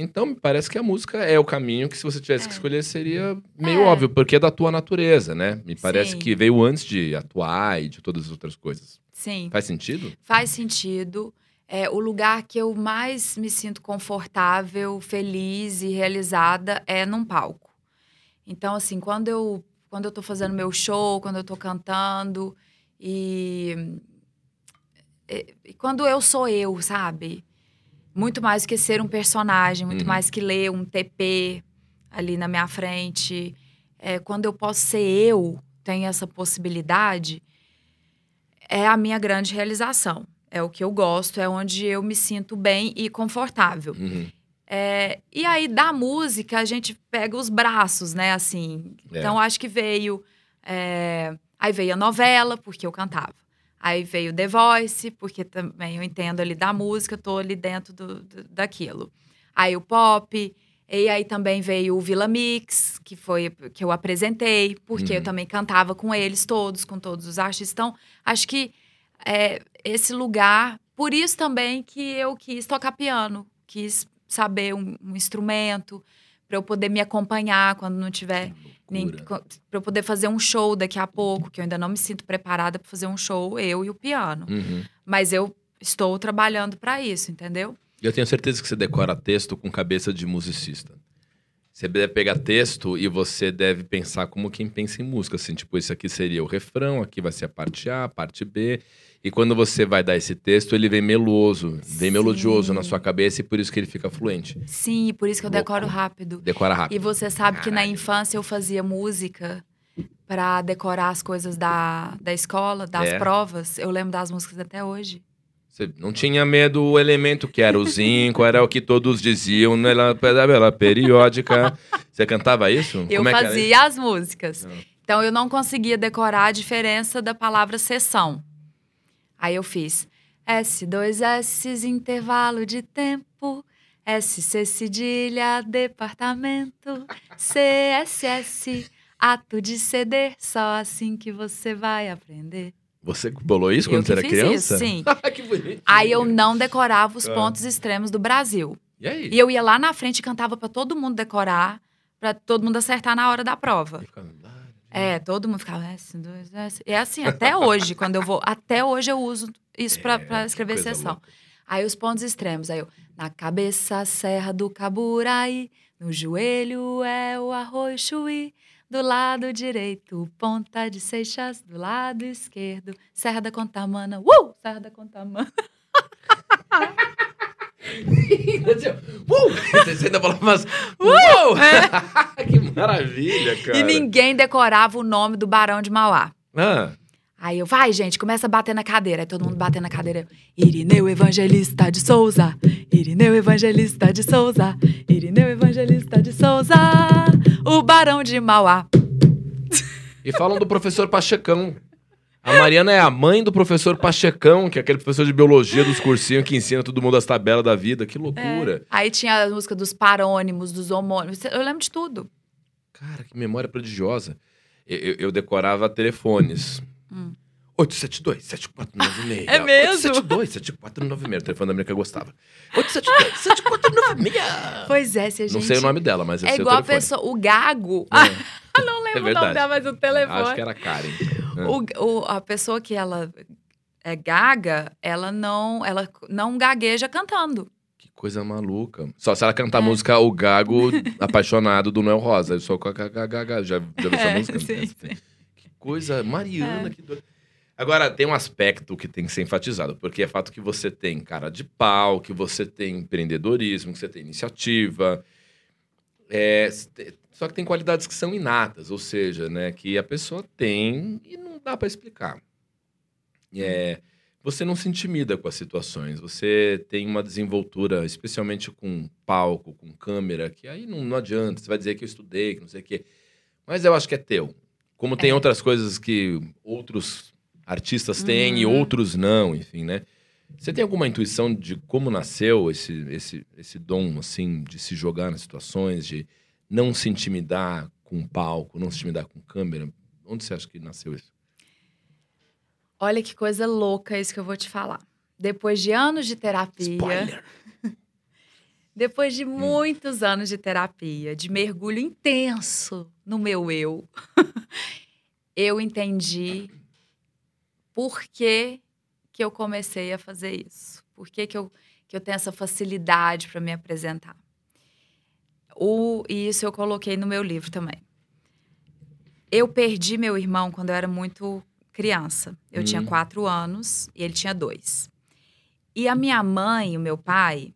Então, me parece que a música é o caminho que, se você tivesse É. que escolher, seria meio É. óbvio, porque é da tua natureza, né? Me parece Sim. que veio antes de atuar e de todas as outras coisas. Sim. Faz sentido? Faz sentido. É, o lugar que eu mais me sinto confortável, feliz e realizada é num palco. Então, assim, quando eu, quando eu tô fazendo meu show, quando eu tô cantando e, e- e quando eu sou eu, sabe? Muito mais que ser um personagem, muito Uhum. mais que ler um TP ali na minha frente. É, quando eu posso ser eu, tem essa possibilidade, é a minha grande realização. É o que eu gosto, é onde eu me sinto bem e confortável. Uhum. É, e aí, da música, a gente pega os braços, né? Assim. É. Então, acho que veio. é, aí veio a novela, porque eu cantava. Aí veio The Voice, porque também eu entendo ali da música, tô ali dentro do, do- daquilo. Aí o pop. E aí também veio o Vila Mix, que foi que eu apresentei, porque eu Uhum. também cantava com eles todos, com todos os artistas. Então, acho que é, esse lugar, por isso também que eu quis tocar piano, quis saber um, um instrumento para eu poder me acompanhar quando não tiver nem para eu poder fazer um show daqui a pouco, que eu ainda não me sinto preparada para fazer um show eu e o piano. Uhum. Mas eu estou trabalhando para isso, entendeu? E Eu tenho certeza que você decora texto com cabeça de musicista. Você deve pegar texto e você deve pensar como quem pensa em música. Assim, tipo, esse aqui seria o refrão, aqui vai ser a parte A, a parte B. E quando você vai dar esse texto, ele vem meloso, vem Sim. melodioso na sua cabeça e por isso que ele fica fluente. Sim, e por isso que eu Louco. decoro rápido. Decora E rápido. você sabe que na Caralho. infância eu fazia música para decorar as coisas da, da escola, das É? provas. Eu lembro das músicas até hoje. Você não tinha medo o elemento que era o zinco, era o que todos diziam na tabela periódica. Você cantava isso? Eu Como é fazia as músicas. Ah. Então eu não conseguia decorar a diferença da palavra sessão. Aí eu fiz S2S, intervalo de tempo. SC cedilha, departamento. CSS, ato de ceder. Só assim que você vai aprender. Você bolou isso quando você era criança? isso, sim. que bonitinho. Aí eu não decorava os Ah. pontos extremos do Brasil. E aí? E eu ia lá na frente e cantava pra todo mundo decorar, pra todo mundo acertar na hora da prova. "Ah, É, todo mundo ficava S, dois, S. É assim, até hoje, quando eu vou. Até hoje eu uso isso pra, É, que escrever sessão. louca. Aí os pontos extremos. Aí eu, na cabeça, a serra do Caburaí. No joelho é o arroz chuí. Do lado direito, ponta de Seixas. Do lado esquerdo, Serra da Contamana. Uh! Serra da Contamana. Uh! Você ainda falava umas... Uou! que maravilha, cara. Uh! É. E ninguém decorava o nome do Barão de Mauá. Ah, Aí eu, vai, gente, começa a bater na cadeira. Aí todo mundo batendo na cadeira. Eu, Irineu Evangelista de Souza. Irineu Evangelista de Souza. Irineu Evangelista de Souza. O Barão de Mauá. e falam do professor Pachecão. A Mariana é a mãe do professor Pachecão, que é aquele professor de biologia dos cursinhos que ensina todo mundo as tabelas da vida. Que loucura. Aí tinha a música dos parônimos, dos homônimos. Eu lembro de tudo. Cara, que memória prodigiosa. Eu, eu- eu decorava telefones. Hum. 872-7496. É mesmo? 872-7496. O telefone da menina que eu gostava. 872-7496. Pois é, se a gente... Não sei o nome dela, mas eu É sei igual o a telefone. pessoa... O Gago. É, não lembro o verdade. nome dela, mas o telefone. acho que era Karen. O- o- a pessoa que ela é gaga, ela não, ela não gagueja cantando. Que coisa maluca. Só se ela cantar a É. música O Gago Apaixonado do Noel Rosa. Eu sou com a Gaga. Já, já viu essa É, música? sim, sim. Que coisa. Mariana, É. que doido. Agora, tem um aspecto que tem que ser enfatizado, porque é fato que você tem cara de pau, que você tem empreendedorismo, que você tem iniciativa. É, só que tem qualidades que são inatas, ou seja, né, que a pessoa tem e não dá para explicar. É, você não se intimida com as situações, você tem uma desenvoltura, especialmente com palco, com câmera, que aí não, não adianta, você vai dizer que eu estudei, que não sei o quê. Mas eu acho que é teu. Como tem É. outras coisas que outros artistas têm e Uhum. outros não, enfim, né? Você tem alguma intuição de como nasceu esse, esse, esse dom, assim, de se jogar nas situações, de não se intimidar com palco, não se intimidar com câmera? Onde você acha que nasceu isso? Olha que coisa louca isso que eu vou te falar. Depois de anos de terapia, Spoiler! depois Hum. de muitos anos de terapia, de mergulho intenso no meu eu, eu entendi por que, que eu comecei a fazer isso. Por que, que, eu, que eu tenho essa facilidade para me apresentar. O, e isso eu coloquei no meu livro também. Eu perdi meu irmão quando eu era muito criança. Eu tinha Hum. quatro anos e ele tinha dois. E a minha mãe e o meu pai,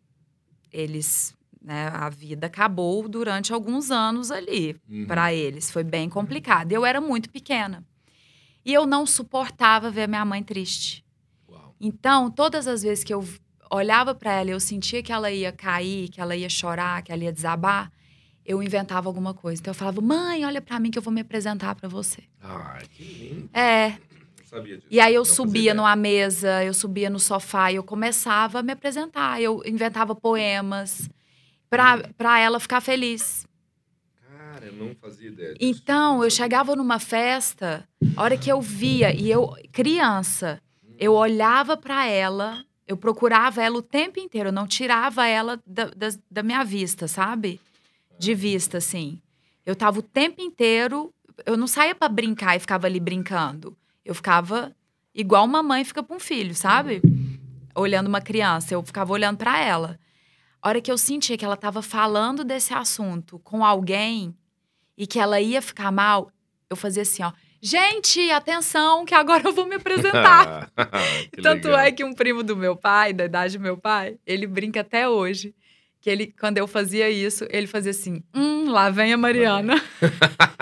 eles, né, a vida acabou durante alguns anos ali Uhum. para eles. Foi bem complicado. Eu era muito pequena. E eu não suportava ver minha mãe triste. Uau. Então, todas as vezes que eu olhava pra ela e eu sentia que ela ia cair, que ela ia chorar, que ela ia desabar, eu inventava alguma coisa. Então eu falava, mãe, olha pra mim que eu vou me apresentar pra você. Ai, que lindo. É. Não sabia disso. E aí eu Não subia numa mesa, eu subia no sofá e eu começava a me apresentar. Eu inventava poemas pra ela ficar feliz. Eu não fazia ideia disso. Então, eu chegava numa festa, a hora que eu via, e eu, criança, eu olhava pra ela, eu procurava ela o tempo inteiro, eu não tirava ela da, da, da minha vista, sabe? De vista, assim. Eu tava o tempo inteiro, eu não saía pra brincar e ficava ali brincando. Eu ficava igual uma mãe fica pra um filho, sabe? Olhando uma criança, eu ficava olhando pra ela. A hora que eu sentia que ela tava falando desse assunto com alguém e que ela ia ficar mal, eu fazia assim, ó. Gente, atenção, que agora eu vou me apresentar. Que Tanto legal. é que um primo do meu pai, da idade do meu pai, ele brinca até hoje. Que ele, quando eu fazia isso, ele fazia assim: hum, lá vem a Mariana.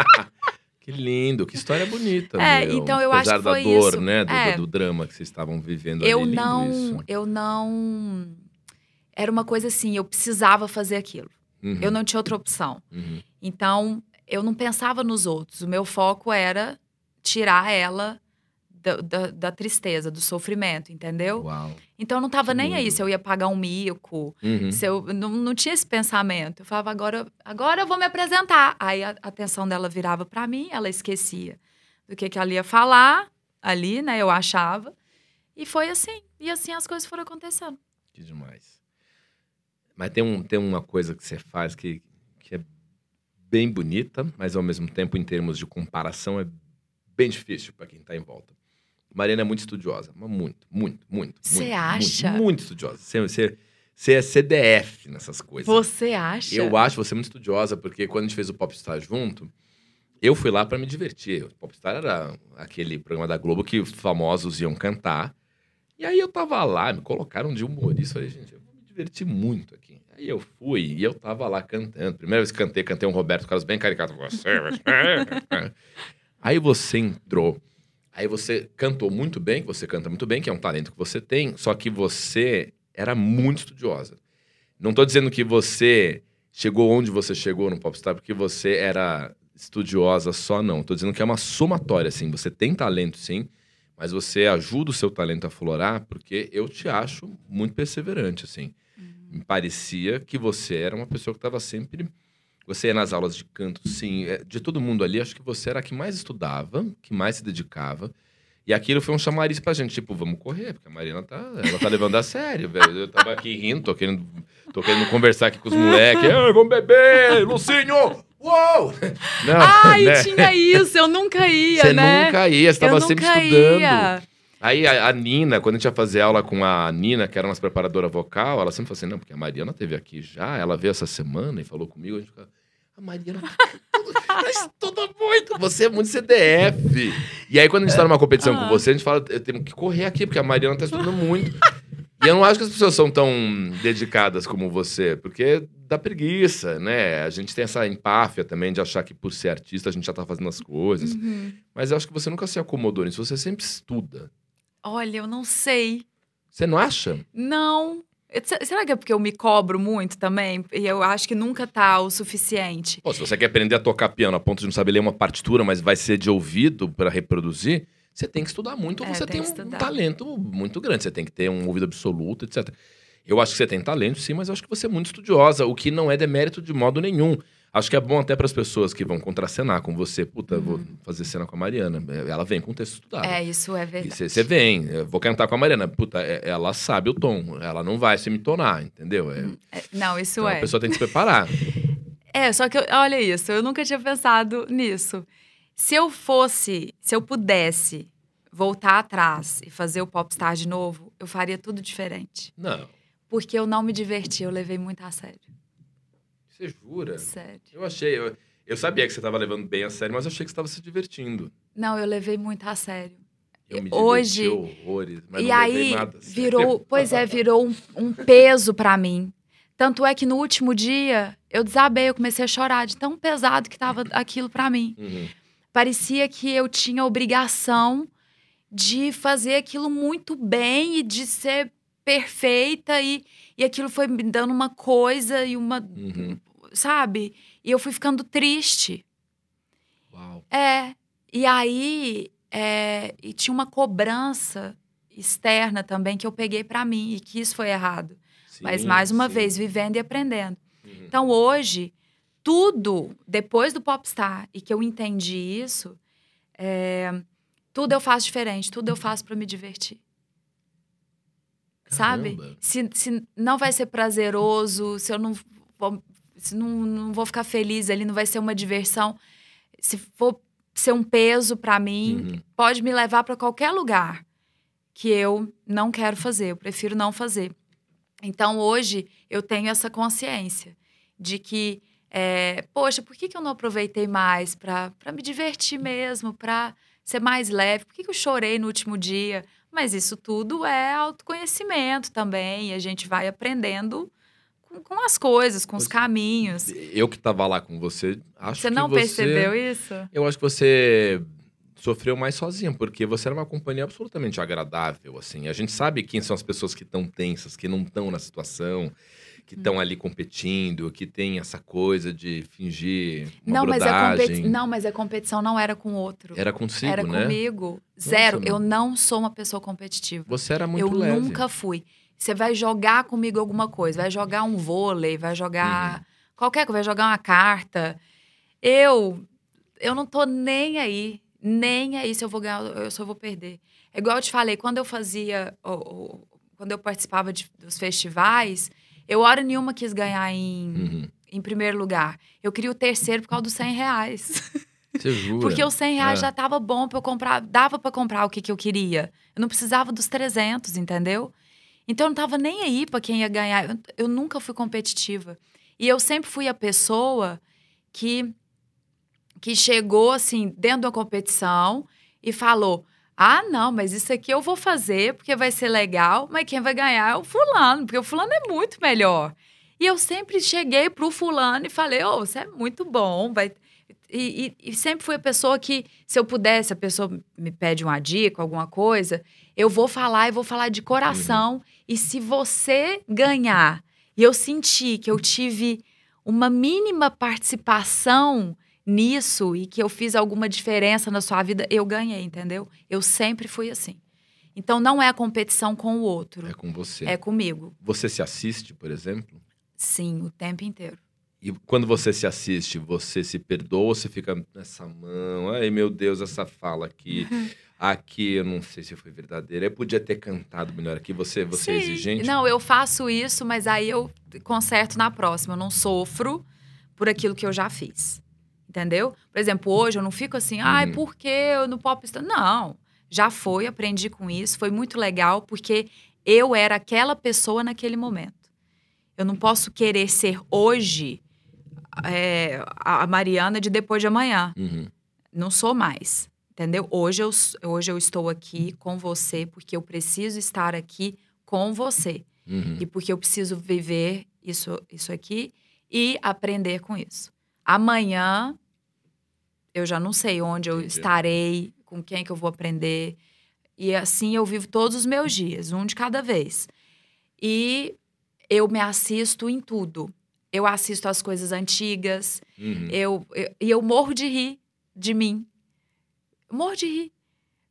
Que lindo, que história bonita. É, meu. então eu acho Apesar que foi da dor, isso. né? Do, É. do drama que vocês estavam vivendo Eu ali. não, isso. eu não. Era uma coisa assim, eu precisava fazer aquilo. Uhum, Eu não tinha outra opção. uhum. Então, eu não pensava nos outros. O meu foco era tirar ela da, da, da tristeza, do sofrimento, entendeu? Uau. Então, eu não tava nem aí se eu ia pagar um mico, Uhum. Se eu não, não tinha esse pensamento. Eu falava, agora, agora eu vou me apresentar. Aí a atenção dela virava pra mim, ela esquecia do que, que ela ia falar ali, né? Eu achava. E foi assim. E assim as coisas foram acontecendo. Que demais. Mas tem, um, tem uma coisa que você faz que, bem bonita, mas ao mesmo tempo, em termos de comparação, é bem difícil para quem tá em volta. Mariana é muito estudiosa, mas muito, muito, muito. Você acha? Muito, muito estudiosa. Você, você, você é CDF nessas coisas. Você acha? Eu acho você muito estudiosa, porque quando a gente fez o Popstar junto, eu fui lá para me divertir. O Popstar era aquele programa da Globo que os famosos iam cantar. E aí eu tava lá, me colocaram de humorista. Falei, gente, eu vou me divertir muito aqui. Aí eu fui e eu tava lá cantando. Primeira vez que cantei, cantei um Roberto Carlos bem caricato. Você. aí você entrou. Aí você cantou muito bem, você canta muito bem, que é um talento que você tem, só que você era muito estudiosa. Não tô dizendo que você chegou onde você chegou no Popstar porque você era estudiosa só, não. Tô dizendo que é uma somatória, assim. Você tem talento, sim, mas você ajuda o seu talento a florar porque eu te acho muito perseverante, assim. Me parecia que você era uma pessoa que estava sempre... Você ia nas aulas de canto, sim. é, De todo mundo ali, acho que você era a que mais estudava, que mais se dedicava. E aquilo foi um chamariz pra gente, tipo, vamos correr, porque a Marina tá, ela tá levando a sério, velho. Eu tava aqui rindo, tô querendo, tô querendo conversar aqui com os moleques. "Ei, vamos beber, Lucinho! Uou! Não, Ai, né? tinha isso, eu nunca ia, Você né? nunca ia, você tava sempre nunca estudando. Aí a, a Nina, quando a gente ia fazer aula com a Nina, que era nossa preparadora vocal, ela sempre falou assim: não, porque a Mariana teve aqui já, ela veio essa semana e falou comigo, a gente fica. A Mariana ela estuda muito, você é muito CDF. E aí, quando a gente tá numa competição com você, a gente fala, eu tenho que correr aqui, porque a Mariana tá estudando muito. E eu não acho que as pessoas são tão dedicadas como você, porque dá preguiça, né? A gente tem essa empáfia também de achar que por ser artista a gente já tá fazendo as coisas. Uhum. Mas eu acho que você nunca se acomodou nisso, você sempre estuda. Olha, eu não sei. Você não acha? Não. Será que é porque eu me cobro muito também? E eu acho que nunca tá o suficiente. Pô, se você quer aprender a tocar piano a ponto de não saber ler uma partitura, mas vai ser de ouvido para reproduzir, você tem que estudar muito ou É, você tem tem um talento muito grande. Você tem que ter um ouvido absoluto, etc. Eu acho que você tem talento, sim, mas eu acho que você é muito estudiosa, o que não é demérito de modo nenhum. Acho que é bom até para as pessoas que vão contracenar com você. Puta, eu vou fazer cena com a Mariana. Ela vem com texto estudado. Uhum. É, isso é verdade. Você vem, vou cantar com a Mariana. Puta, é- ela sabe o tom. Ela não vai se mitonar, entendeu? É, É, Não, isso então é. a pessoa tem que se preparar. É, só que eu- olha isso, eu nunca tinha pensado nisso. Se eu fosse, se eu pudesse voltar atrás e fazer o Popstar de novo, eu faria tudo diferente. Não, Porque eu não me diverti, eu levei muito a sério. Você jura? Sério. Eu achei. Eu, eu sabia que você estava levando bem a sério, mas eu achei que você estava se divertindo. Não, eu levei muito a sério. Eu me Hoje- horrores, mas e não aí nada virou, pois é, virou um, um peso pra mim. Tanto é que no último dia eu desabei, eu comecei a chorar de tão pesado que tava aquilo pra mim. Uhum. Parecia que eu tinha obrigação de fazer aquilo muito bem e de ser perfeita e, e aquilo foi me dando uma coisa e uma. Uhum. Sabe? E eu fui ficando triste. Uau. É. E aí. é, e tinha uma cobrança externa também que eu peguei pra mim e que isso foi errado. Mas Sim, mais uma sim. vez, vivendo e aprendendo. Uhum. Então hoje, tudo, depois do Popstar e que eu entendi isso, é, tudo eu faço diferente, tudo eu faço pra me divertir. Sabe? Caramba. Se, se não vai ser prazeroso, se eu não vou, se não, não vou ficar feliz ali, não vai ser uma diversão. Se for ser um peso pra mim, Uhum. pode me levar pra qualquer lugar que eu não quero fazer, eu prefiro não fazer. Então hoje eu tenho essa consciência de que, é, poxa, por que, que eu não aproveitei mais pra me divertir mesmo, pra ser mais leve? Por que, que eu chorei no último dia? Mas isso tudo é autoconhecimento também, e a gente vai aprendendo com, as coisas, com os caminhos. Eu que tava lá com você, acho Você que não você... percebeu isso? Eu acho que você sofreu mais sozinha, porque você era uma companhia absolutamente agradável, assim. A gente sabe quem são as pessoas que estão tensas, que não estão na situação, que estão Hum. ali competindo, que tem essa coisa de fingir uma Não mas, a competi... brodagem. não, mas a competição não era com o outro. Era consigo, era né? comigo. Zero. Nossa, eu não sou uma pessoa competitiva. Você era muito eu leve. nunca fui. Você vai jogar comigo alguma coisa, vai jogar um vôlei, vai Uhum. jogar qualquer coisa, vai jogar uma carta. Eu eu não tô nem aí, nem aí se eu vou ganhar ou se eu vou perder. É igual eu te falei, quando eu fazia, o- o- quando eu participava de- dos festivais, eu hora nenhuma quis ganhar em, Uhum. em primeiro lugar. Eu queria o terceiro por causa dos 100 reais. Você jura? Porque os 100 reais É. já tava bom pra eu comprar, dava pra comprar o que, que eu queria. Eu não precisava dos 300, entendeu? Então eu não tava nem aí pra quem ia ganhar. Eu, eu nunca fui competitiva. E eu sempre fui a pessoa que que chegou assim dentro da competição e falou: "Ah, não, mas isso aqui eu vou fazer porque vai ser legal, mas quem vai ganhar é o fulano, porque o fulano é muito melhor". E eu sempre cheguei pro fulano e falei: "Ô, você é muito bom, vai e, e- e sempre fui a pessoa que, se eu pudesse, a pessoa me pede uma dica, alguma coisa, eu vou falar e vou falar de coração. E se você ganhar e eu sentir que eu tive uma mínima participação nisso e que eu fiz alguma diferença na sua vida, eu ganhei, entendeu? Eu sempre fui assim. Então não é a competição com o outro, É com você. é comigo. Você se assiste, por exemplo? Sim, o tempo inteiro. E quando você se assiste, você se perdoa ou você fica nessa mão? Ai, meu Deus, essa fala aqui. Aqui eu não sei se foi verdadeira. Eu podia ter cantado melhor aqui. Você, você é Sim. exigente? Não, eu faço isso, mas aí eu conserto na próxima. Eu não sofro por aquilo que eu já fiz. Entendeu? Por exemplo, hoje eu não fico assim, ai, Uhum. por que eu no Popstar? Não. Já foi, aprendi com isso. Foi muito legal, porque eu era aquela pessoa naquele momento. Eu não posso querer ser hoje é, a a Mariana de depois de amanhã. Uhum. Não sou mais. Entendeu? Hoje eu, hoje eu estou aqui com você porque eu preciso estar aqui com você. Uhum. E porque eu preciso viver isso, isso aqui e aprender com isso. Amanhã eu já não sei onde eu Entendi. estarei, com quem que eu vou aprender. E assim eu vivo todos os meus dias, um de cada vez. E eu me assisto em tudo. Eu assisto as coisas antigas, Uhum. eu, eu- e eu morro de rir de mim. Eu morro de rir.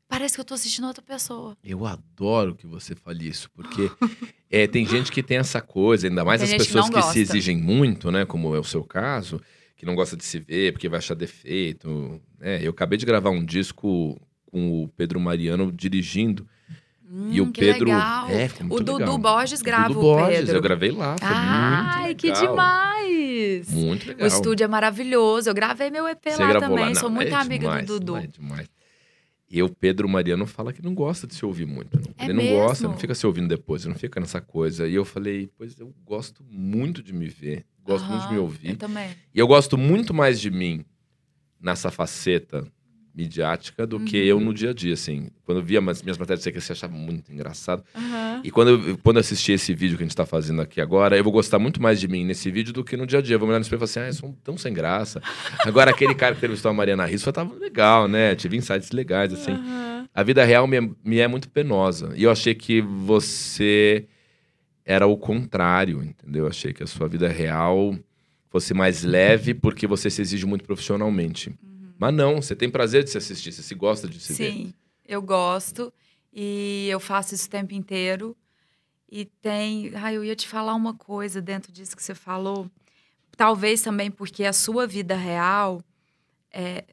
Parece que eu tô assistindo outra pessoa. Eu adoro que você fale isso, porque é, tem gente que tem essa coisa, ainda mais Tem as que pessoas não que, se exigem muito, né? Como é o seu caso, que não gosta de se ver porque vai achar defeito. né? eu acabei de gravar um disco com o Pedro Mariano dirigindo. E Hum, o que Pedro. legal. É, muito o Dudu legal. Borges grava Dudu o Borges, Pedro. eu gravei lá, foi Ai, muito que demais! Muito legal. O estúdio é maravilhoso. Eu gravei meu EP Você lá também. lá, Sou não, muito é amiga demais, do Dudu. É demais. E o Pedro Mariano fala que não gosta de se ouvir muito. não. É ele não gosta, mesmo? não fica se ouvindo depois, não fica nessa coisa. E eu falei, pois eu gosto muito de me ver, gosto muito de me Aham, ouvir. Eu também. E eu gosto muito mais de mim nessa faceta midiática do que Uhum. eu no dia a dia, assim. Quando eu via as minhas matérias, eu sei que você achava muito engraçado. Aham. E quando eu, quando eu assistir esse vídeo que a gente tá fazendo aqui agora, eu vou gostar muito mais de mim nesse vídeo do que no dia a dia. Eu vou me olhar no espelho e falar assim, ah, eu sou tão sem graça. Agora, aquele cara que entrevistou a Mariana Risso tava legal, né? Tive insights legais, assim. Aham. A vida real me é, me é muito penosa. E eu achei que você era o contrário, entendeu? Achei que a sua vida real fosse mais leve porque você se exige muito profissionalmente. Mas não, você tem prazer de se assistir, você se gosta de se Sim, ver. Sim, eu gosto e eu faço isso o tempo inteiro. E tem. Ah, eu ia te falar uma coisa dentro disso que você falou. Talvez também porque a sua vida real é,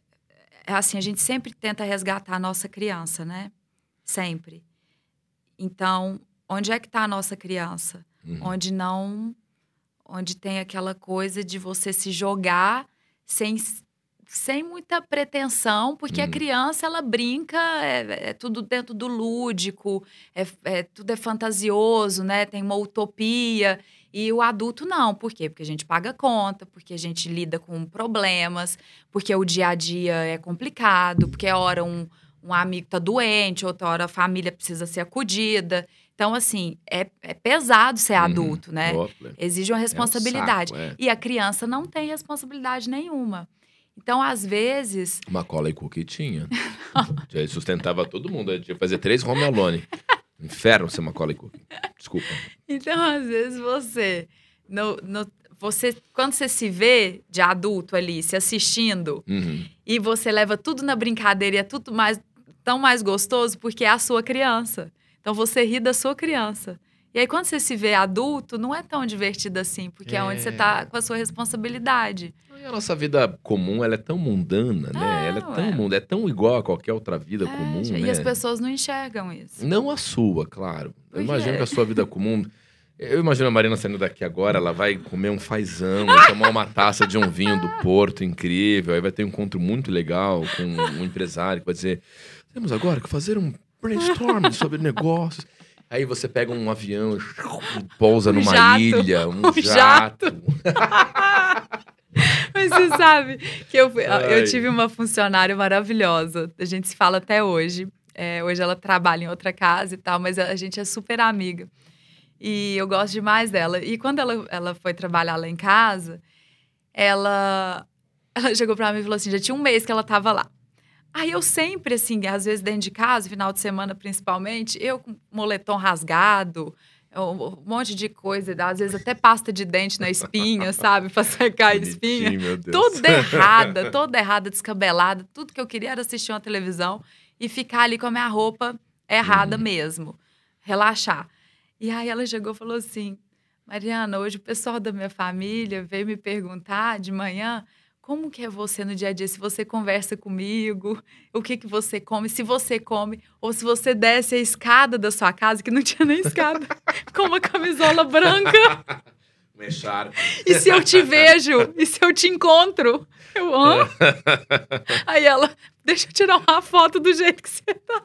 é assim, a gente sempre tenta resgatar a nossa criança, né? Sempre. Então, onde é que está a nossa criança? Uhum. Onde não. Onde tem aquela coisa de você se jogar sem, sem muita pretensão, porque uhum. a criança ela brinca, é, é, tudo dentro do lúdico, é, é, tudo é fantasioso, né? Tem uma utopia. E o adulto não. Por quê? Porque a gente paga conta, porque a gente lida com problemas, porque o dia a dia é complicado, porque a hora um, um amigo tá doente, outra hora a família precisa ser acudida. Então, assim, é, é pesado ser uhum. adulto, né? Exige uma responsabilidade. É um saco, é. E a criança não tem responsabilidade nenhuma. Então, às vezes. Macaulay Culkin tinha. Já sustentava todo mundo. Ele tinha que fazer três home alone. Inferno ser Macaulay Culkin. Desculpa. Então, às vezes, você... No, no, você quando você se vê de adulto ali, se assistindo, uhum. e você leva tudo na brincadeira e é tudo mais, tão mais gostoso porque é a sua criança. Então você ri da sua criança. E aí, quando você se vê adulto, não é tão divertido assim, porque é, é onde você está com a sua responsabilidade. E a nossa vida comum, ela é tão mundana, né? É, ela é tão, mund... é tão igual a qualquer outra vida é, comum, e né? as pessoas não enxergam isso. Não a sua, claro. Eu imagino que a sua vida comum... Eu imagino a Marina saindo daqui agora, ela vai comer um fazão, tomar uma taça de um vinho do Porto incrível, aí vai ter um encontro muito legal com um empresário que vai dizer: temos agora que fazer um brainstorming sobre negócios. Aí você pega um avião e pousa um numa jato. ilha, um, um jato. jato. Mas você sabe que eu, eu tive uma funcionária maravilhosa. A gente se fala até hoje. É, hoje ela trabalha em outra casa e tal, mas a gente é super amiga. E eu gosto demais dela. E quando ela, ela foi trabalhar lá em casa, ela, ela chegou pra mim e falou assim: já tinha um mês que ela tava lá. Aí eu sempre, assim, às vezes dentro de casa, final de semana principalmente, eu com moletom rasgado, um monte de coisa, às vezes até pasta de dente na espinha, sabe? Pra secar a espinha. Toda errada, toda errada, descabelada. Tudo que eu queria era assistir uma televisão e ficar ali com a minha roupa errada uhum. mesmo. Relaxar. E aí ela chegou e falou assim: Mariana, hoje o pessoal da minha família veio me perguntar de manhã como que é você no dia a dia? Se você conversa comigo, o que que você come, se você come, ou se você desce a escada da sua casa, que não tinha nem escada, com uma camisola branca. Mexar. E se eu te vejo? E se eu te encontro? Eu amo. Aí ela, deixa eu tirar uma foto do jeito que você tá.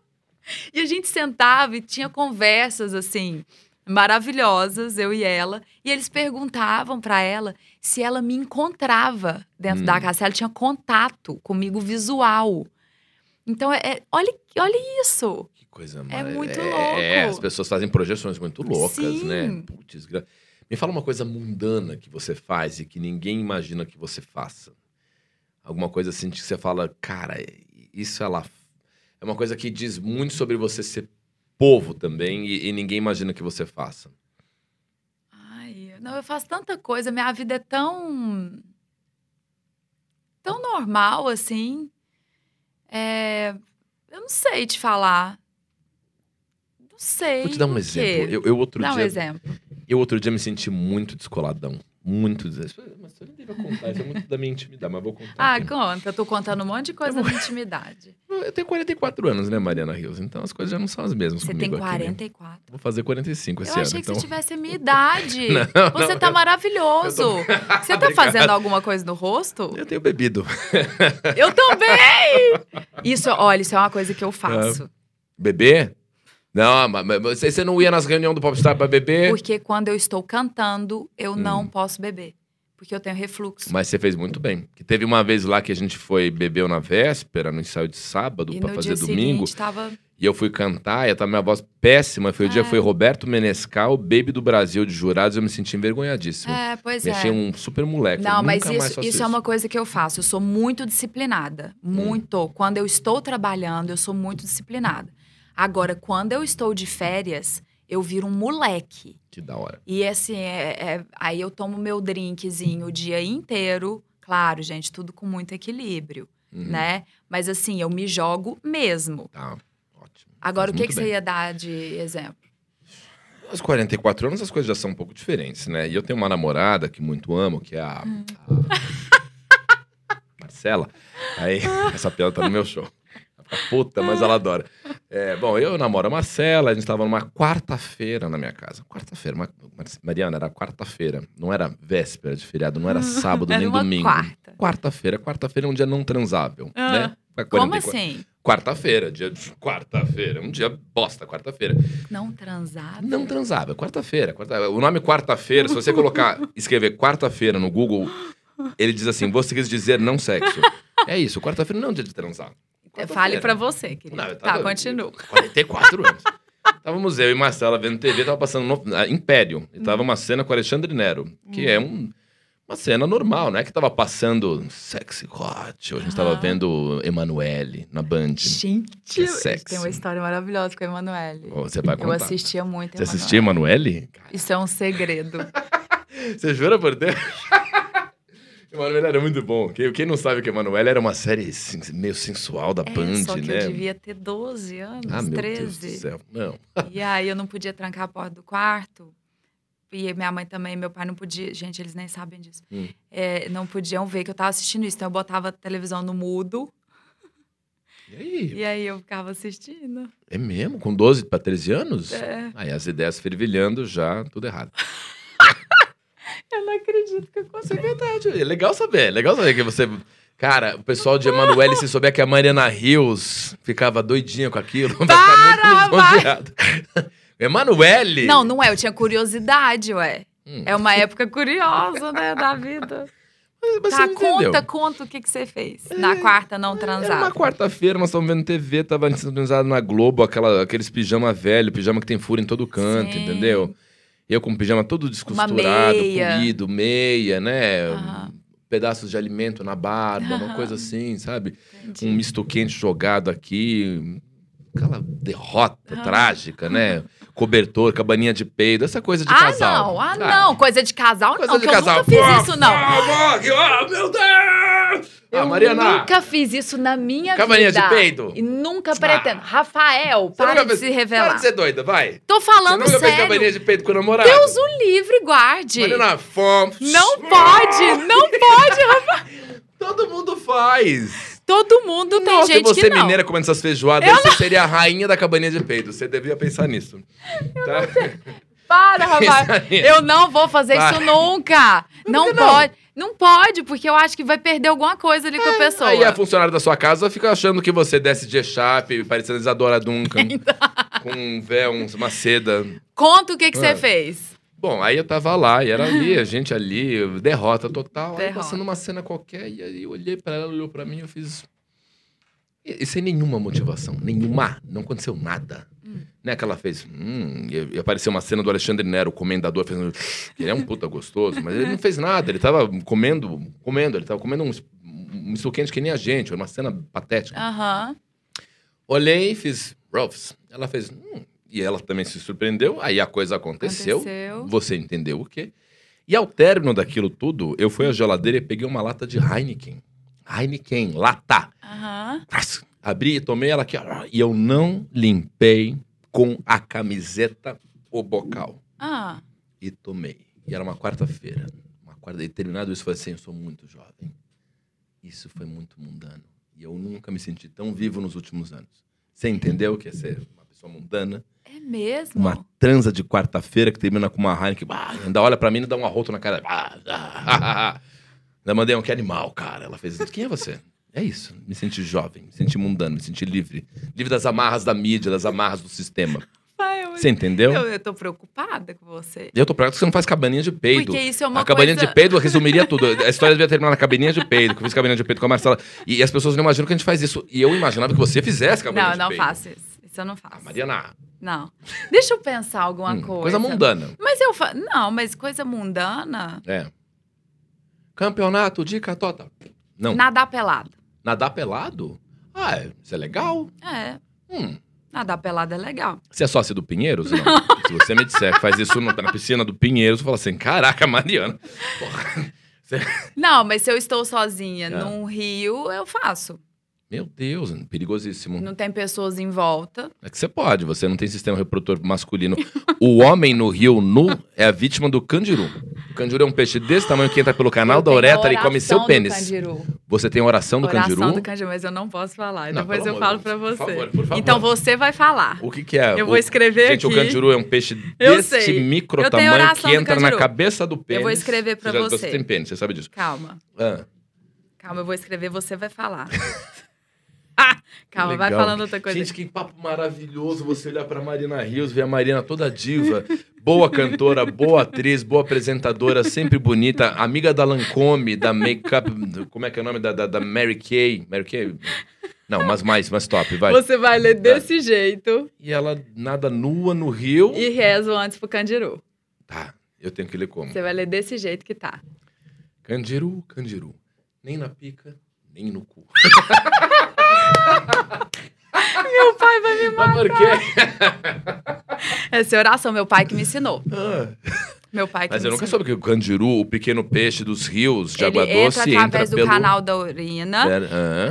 E a gente sentava e tinha conversas assim maravilhosas, eu e ela, e eles perguntavam para ela se ela me encontrava dentro hum. da casa, se ela tinha contato comigo visual. Então, é, é olha, olha isso. Que coisa É mar... muito é, louco. É, as pessoas fazem projeções muito loucas, né? Sim. né? Putz, me fala uma coisa mundana que você faz e que ninguém imagina que você faça. Alguma coisa assim que você fala, cara, isso ela é uma coisa que diz muito sobre você ser povo também e, e ninguém imagina que você faça? Ai, não, eu faço tanta coisa, minha vida é tão. tão normal assim. É, eu não sei te falar. Não sei. Vou te dar um exemplo. Eu, eu outro Dá dia, um exemplo. Eu outro dia me senti muito descoladão. Muito desesperado. Mas você nem deve contar, isso é muito da minha intimidade, mas vou contar. Ah, aqui. conta. Eu tô contando um monte de coisa da minha intimidade. Eu tenho 44 anos, né, Mariana Rios? Então as coisas já não são as mesmas Você comigo tem 44. Aqui, né? Vou fazer 45 esse ano. Eu achei então... que você tivesse a minha idade. não, você não, tá eu... maravilhoso. Tô... Você tá fazendo alguma coisa no rosto? Eu tenho bebido. eu também! Isso, olha, isso é uma coisa que eu faço. É. Beber? Não, mas você não ia nas reuniões do Popstar pra beber? Porque quando eu estou cantando, eu hum. não posso beber porque eu tenho refluxo. Mas você fez muito bem. Que teve uma vez lá que a gente foi bebeu na véspera, no ensaio de sábado, para fazer domingo. Tava... E eu fui cantar, e tava minha voz péssima. Foi o é. dia foi Roberto Menescal, Baby do Brasil de jurados, eu me senti envergonhadíssimo. É, pois me é. achei um super moleque. Não, mas isso, isso, isso, é uma coisa que eu faço. Eu sou muito disciplinada. Muito. Hum. Quando eu estou trabalhando, eu sou muito disciplinada. Agora, quando eu estou de férias, eu viro um moleque. Que da hora. E assim, é- é- aí eu tomo meu drinkzinho o dia inteiro. Claro, gente, tudo com muito equilíbrio, Uhum. né? Mas assim, eu me jogo mesmo. Tá, ótimo. Agora, Faz o que, que você ia dar de exemplo? Aos 44 anos as coisas já são um pouco diferentes, né? E eu tenho uma namorada que muito amo, que é a, Hum. a Marcela. Aí, essa piada tá no meu show. Puta, mas ela adora. É, bom, eu namoro a Marcela, a gente tava numa quarta-feira na minha casa. Quarta-feira, Mar- Mar- Mariana, era quarta-feira. Não era véspera de feriado, não era sábado Era nem uma domingo. quarta. Quarta-feira. Quarta-feira é um dia não transável, Ah. né? Como 44 assim? Quarta-feira, dia de quarta-feira, um dia bosta, quarta-feira. Não transar? Não transava, quarta-feira. Quarta... O nome quarta-feira, se você colocar, escrever quarta-feira no Google, ele diz assim: você quis dizer não sexo. É isso, quarta-feira não é um dia de transar. Fale pra você, querido. Não, eu tá, tava- continua. 44 anos. Estávamos eu e Marcela vendo TV, tava passando no Império. E tava uma cena com Alexandre Nero, que é um- uma cena normal, não é que tava passando sexy hot. Ou a gente tava Ah. vendo Emanuele na Band. Gente, Que sexy. tem uma história maravilhosa com a Emanuele. Você vai Eu contar. assistia muito Você Emanuele. assistia Emanuele? Isso é um segredo. Você jura por Deus? Emanuele era muito bom. Quem, quem não sabe que Emanuele era uma série meio sensual da É, Band, só que né? eu devia ter 12 anos, Ah, meu 13. Deus do céu. Não. E aí eu não podia trancar a porta do quarto. E minha mãe também, meu pai não podia. Gente, eles nem sabem disso. Hum. É, não podiam ver que eu tava assistindo isso. Então eu botava a televisão no mudo. E aí? E aí eu ficava assistindo. É mesmo? Com 12 para 13 anos? É. Aí as ideias fervilhando já, tudo errado. Eu não acredito que Isso é aconteceu. verdade. É legal saber. É legal saber que você. Cara, o pessoal de Emanuele, se souber que a Mariana Rios ficava doidinha com aquilo, vai ficar Para, muito lisonjeado. Emanuele! Não, não é. Eu tinha curiosidade, ué. Hum. É uma época curiosa, né, da vida. Mas, tá, conta, conta o que, que você fez. Na quarta não Era uma transada. quarta-feira, nós estávamos vendo TV, tava sintonizado na Globo, aquela, aqueles pijama velho, pijama que tem furo em todo canto, Sim. entendeu? Eu com pijama todo descosturado, meia. polido, meia, né? Aham. Pedaços de alimento na barba, uma Aham. coisa assim, sabe? Entendi. Um misto quente jogado aqui. Aquela derrota Ah. trágica, né? Cobertor, cabaninha de peido, essa coisa de ah, casal. não, ah, não. Coisa de casal, Coisa não, de que casal. eu nunca fiz isso, não. Ah, ah, meu Deus! Eu ah, Mariana, nunca fiz isso na minha Cabaninha vida. de peido? E nunca Ah. pretendo. Rafael, você para nunca de fez- se Para revelar. de ser doida, vai. Tô Você falando nunca fez sério. cabaninha de peito com o namorado? Deus o livre guarde. Mariana, fome. Não pode, não pode, Rafael. Todo mundo faz. Todo mundo tem Nossa, gente você que não. mineira comendo essas feijoadas, você seria a rainha da cabaninha de peido. Você devia pensar nisso. Tá? Para, Rafael. Eu não vou fazer Vai. isso nunca. Não não? pode. Não pode, porque eu acho que vai perder alguma coisa ali com a pessoa. Aí a funcionária da sua casa fica achando que você desce de Echap, parecendo Isadora Duncan, com um véu, uma seda. Conta o que, que Ah. você fez. Bom, aí eu tava lá, e era ali, a gente ali, derrota total. Aí Derrota. passando uma cena qualquer, e aí eu olhei pra ela, olhou pra mim, eu fiz... E, e sem nenhuma motivação, nenhuma, não aconteceu nada. Né, que ela fez, hum, e, e apareceu uma cena do Alexandre Nero, o comendador, fazendo, ele é um puta gostoso, mas ele não fez nada, ele tava comendo, comendo, ele tava comendo um, um misto quente que nem a gente, era uma cena patética. Aham. Olhei e fiz, Rolfs. Ela fez, hum, e ela também se surpreendeu, aí a coisa aconteceu. Aconteceu. Você entendeu o quê? E ao término daquilo tudo, eu fui à geladeira e peguei uma lata de Heineken. Heineken, lata. Aham. Abri e tomei ela aqui, e eu não limpei com a camiseta o bocal. Ah. E tomei. E era uma quarta-feira. Uma quarta, e terminado isso, falei assim, eu sou muito jovem. Isso foi muito mundano. E eu nunca me senti tão vivo nos últimos anos. Você entendeu o que é ser uma pessoa mundana? É mesmo? Uma transa de quarta-feira que termina com uma Heineken. Ah, ainda olha pra mim e dá um arroto na cara. Ah, ah, ah, ah. Ainda mandei um que animal, cara. Ela fez quem é você? É isso. Me senti jovem, me senti mundano, me senti livre. Livre das amarras da mídia, das amarras do sistema. Eu, Você entendeu? eu, eu tô preocupada com você. Eu tô preocupado que você não faz cabaninha de peido. Porque isso é uma a cabaninha coisa... de peido resumiria tudo. A história devia terminar na cabaninha de peido, que eu fiz cabaninha de peido com a Marcela. E as pessoas não imaginam que a gente faz isso. E eu imaginava que você fizesse cabaninha Não, de não peido. faço isso. Isso eu não faço. Ah, Mariana. Não. Deixa eu pensar alguma hum, coisa. coisa mundana. Mas eu fa... Não, mas coisa mundana. É. Campeonato de catota. Não. Nadar pelado. Nadar pelado? Ah, é- isso é legal. É. Hum. Nadar pelado é legal. Você é sócio do Pinheiros? Não. Se você me disser que faz isso na piscina do Pinheiros, eu falo assim: caraca, Mariana. Porra. Você- Não, mas se eu estou sozinha Ah. num rio, eu faço. Meu Deus, perigosíssimo. Não tem pessoas em volta. É que você pode, você não tem sistema reprodutor masculino. O homem no rio nu é a vítima do candiru. O candiru é um peixe desse tamanho que entra pelo canal Eu da uretra e come oração seu pênis. candiru. Você tem oração do Oração candiru? do candiru, mas eu não posso falar. Não, Depois eu falo Deus. você. Por favor, por favor. Então você vai falar. O que, que é? Eu O- vou escrever Gente, aqui. o candiru é um peixe Eu desse sei. micro Eu tamanho oração que entra na cabeça do pênis. vou escrever pra já- você. Você tem pênis, você sabe disso. Calma. Ah, Calma, eu vou escrever, você vai falar. Calma, vai legal. falando outra coisa. Gente, que papo maravilhoso você olhar pra Marina Rios, ver a Marina toda diva, boa cantora, boa atriz, boa apresentadora, sempre bonita, amiga da Lancome, da Makeup, como é que é o nome da, da, da Mary Kay? Mary Kay? Não, mas mais, mais top, vai. Você vai ler desse jeito E ela nada nua no rio. e rezo antes pro candiru. Tá, eu tenho que ler como? Você vai ler desse jeito que tá. Candiru, candiru. Nem na pica, nem no cu. Meu pai vai me Mas por quê? Essa é oração, meu pai que me ensinou. Ah, Meu pai que Mas eu nunca ensinou. soube que o candiru, o pequeno peixe dos rios de Ele água entra doce, através entra do pelo... canal da urina,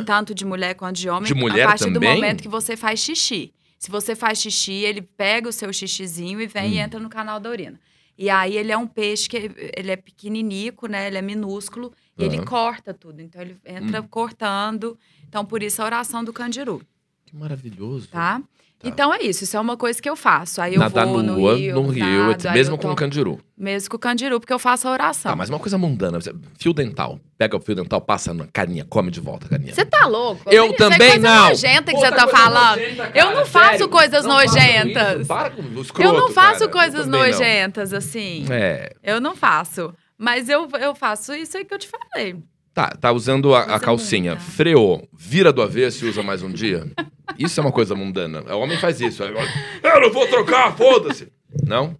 tanto de mulher quanto de homem, De mulher a partir do também? momento que você faz xixi. Se você faz xixi, ele pega o seu xixizinho e vem e Hum. entra no canal da urina. E aí ele é um peixe que ele é pequeninico, né? Ele é minúsculo e ele corta tudo. Então ele entra Hum. cortando. Então por isso a oração do candiru, Que maravilhoso. tá? Tá. Então é isso, isso é uma coisa que eu faço. Aí eu Nadar vou no nua, rio, no rio, nado, mesmo eu com tomo- o candiru. mesmo com o candiru, porque eu faço a oração. Tá, mas uma coisa mundana. Fio dental. Pega o fio dental, passa na carinha, come de volta a carinha. Você tá louco? Eu também não. nojenta que você tá coisa falando. nojenta, Eu cara, não faço sério. coisas Não nojentas. isso, Para com o eu não faço cara. Eu coisas também não. nojentas, assim. É. Eu não faço. Mas eu, eu faço isso aí que eu te falei. Tá, tá usando a, a Coisa calcinha. Freou, vira do avesso e usa mais um dia. Isso é uma coisa mundana. O homem faz isso. Eu não vou trocar, foda-se. Não?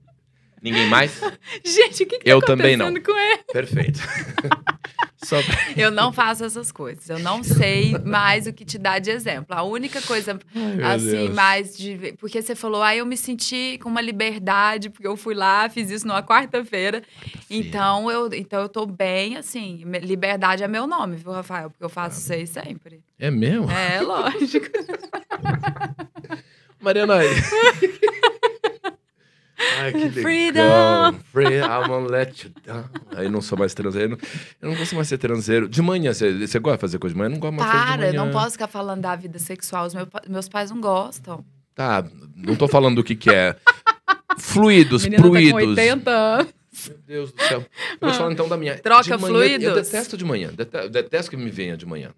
Ninguém mais? Gente, o que, que Eu tá também acontecendo com ele? Perfeito. Só pra- Eu não faço essas coisas. Eu não sei mais o que te dá de exemplo. A única coisa, meu assim, mais de. Porque você falou, ah, eu me senti com uma liberdade, porque eu fui lá, fiz isso numa quarta-feira. Então eu, então eu tô bem, assim. Liberdade é meu nome, viu, Rafael? Porque eu faço isso aí sempre. É mesmo? É, lógico. Mariana. Ai, que legal. Freedom. Free, I won't let you down. Aí não sou mais transeiro. Eu não consigo mais ser transeiro. De manhã, você, você gosta de fazer coisa de manhã? Eu não gosto mais de fazer de Para, manhã. não posso ficar falando da vida sexual. Os meu pa- meus pais não gostam. Tá, não tô falando do que que é. Fluidos, Menina tá com fluidos. 80 anos. Meu Deus do céu. Eu vou falar então da minha. Troca de manhã, fluidos? Eu detesto de manhã. dete- Detesto que me venha de manhã.